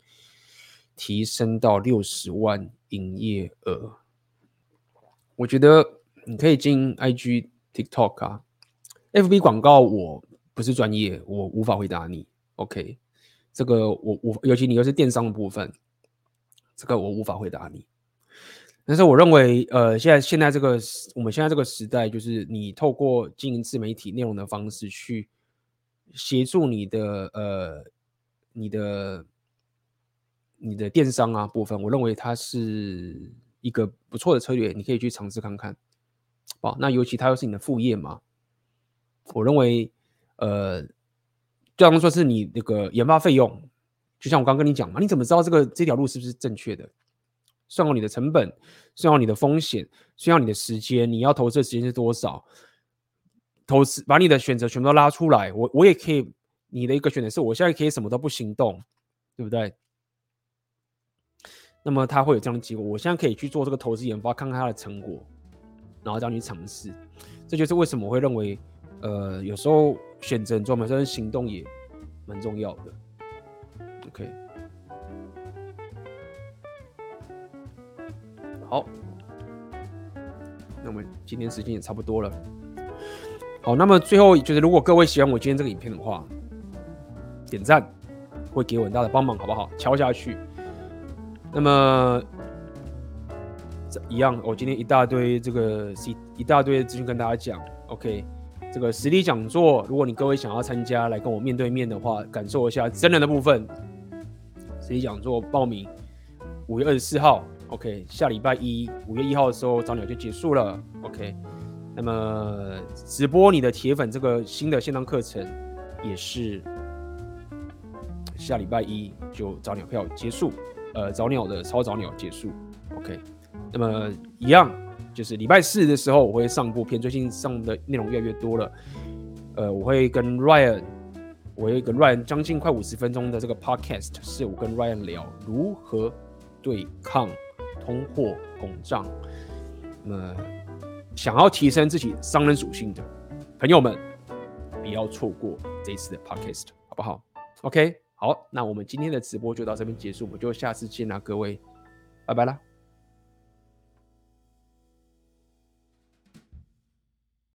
提升到六十万营业额，我觉得你可以进 IG、TikTok 啊，FB 广告我不是专业，我无法回答你。OK，这个我我尤其你又是电商的部分，这个我无法回答你。但是我认为，呃，现在现在这个我们现在这个时代，就是你透过经营自媒体内容的方式去协助你的呃你的。你的电商啊部分，我认为它是一个不错的策略，你可以去尝试看看。好，那尤其它又是你的副业嘛，我认为，呃，就当说是你那个研发费用，就像我刚跟你讲嘛，你怎么知道这个这条路是不是正确的？算好你的成本，算好你的风险，算好你的时间，你要投资的时间是多少？投资把你的选择全部都拉出来，我我也可以，你的一个选择是我现在可以什么都不行动，对不对？那么他会有这样的结果。我现在可以去做这个投资研发，看看它的成果，然后这样去尝试。这就是为什么我会认为，呃，有时候选择很重要，但是行动也蛮重要的。OK，好，那我们今天时间也差不多了。好，那么最后就是，如果各位喜欢我今天这个影片的话，点赞会给我很大的帮忙，好不好？敲下去。那么，一样，我今天一大堆这个一一大堆资讯跟大家讲。OK，这个实体讲座，如果你各位想要参加，来跟我面对面的话，感受一下真人的部分。实体讲座报名五月二十四号，OK，下礼拜一五月一号的时候早鸟就结束了，OK。那么直播你的铁粉这个新的线上课程也是下礼拜一就早鸟票结束。呃，早鸟的超早鸟结束，OK。那么一样，就是礼拜四的时候我会上部片，最近上的内容越来越多了。呃，我会跟 Ryan，我有一个 Ryan 将近快五十分钟的这个 Podcast，是我跟 Ryan 聊如何对抗通货膨胀。那想要提升自己商人属性的朋友们，不要错过这一次的 Podcast，好不好？OK。好，那我们今天的直播就到这边结束，我们就下次见啦，各位，拜拜啦。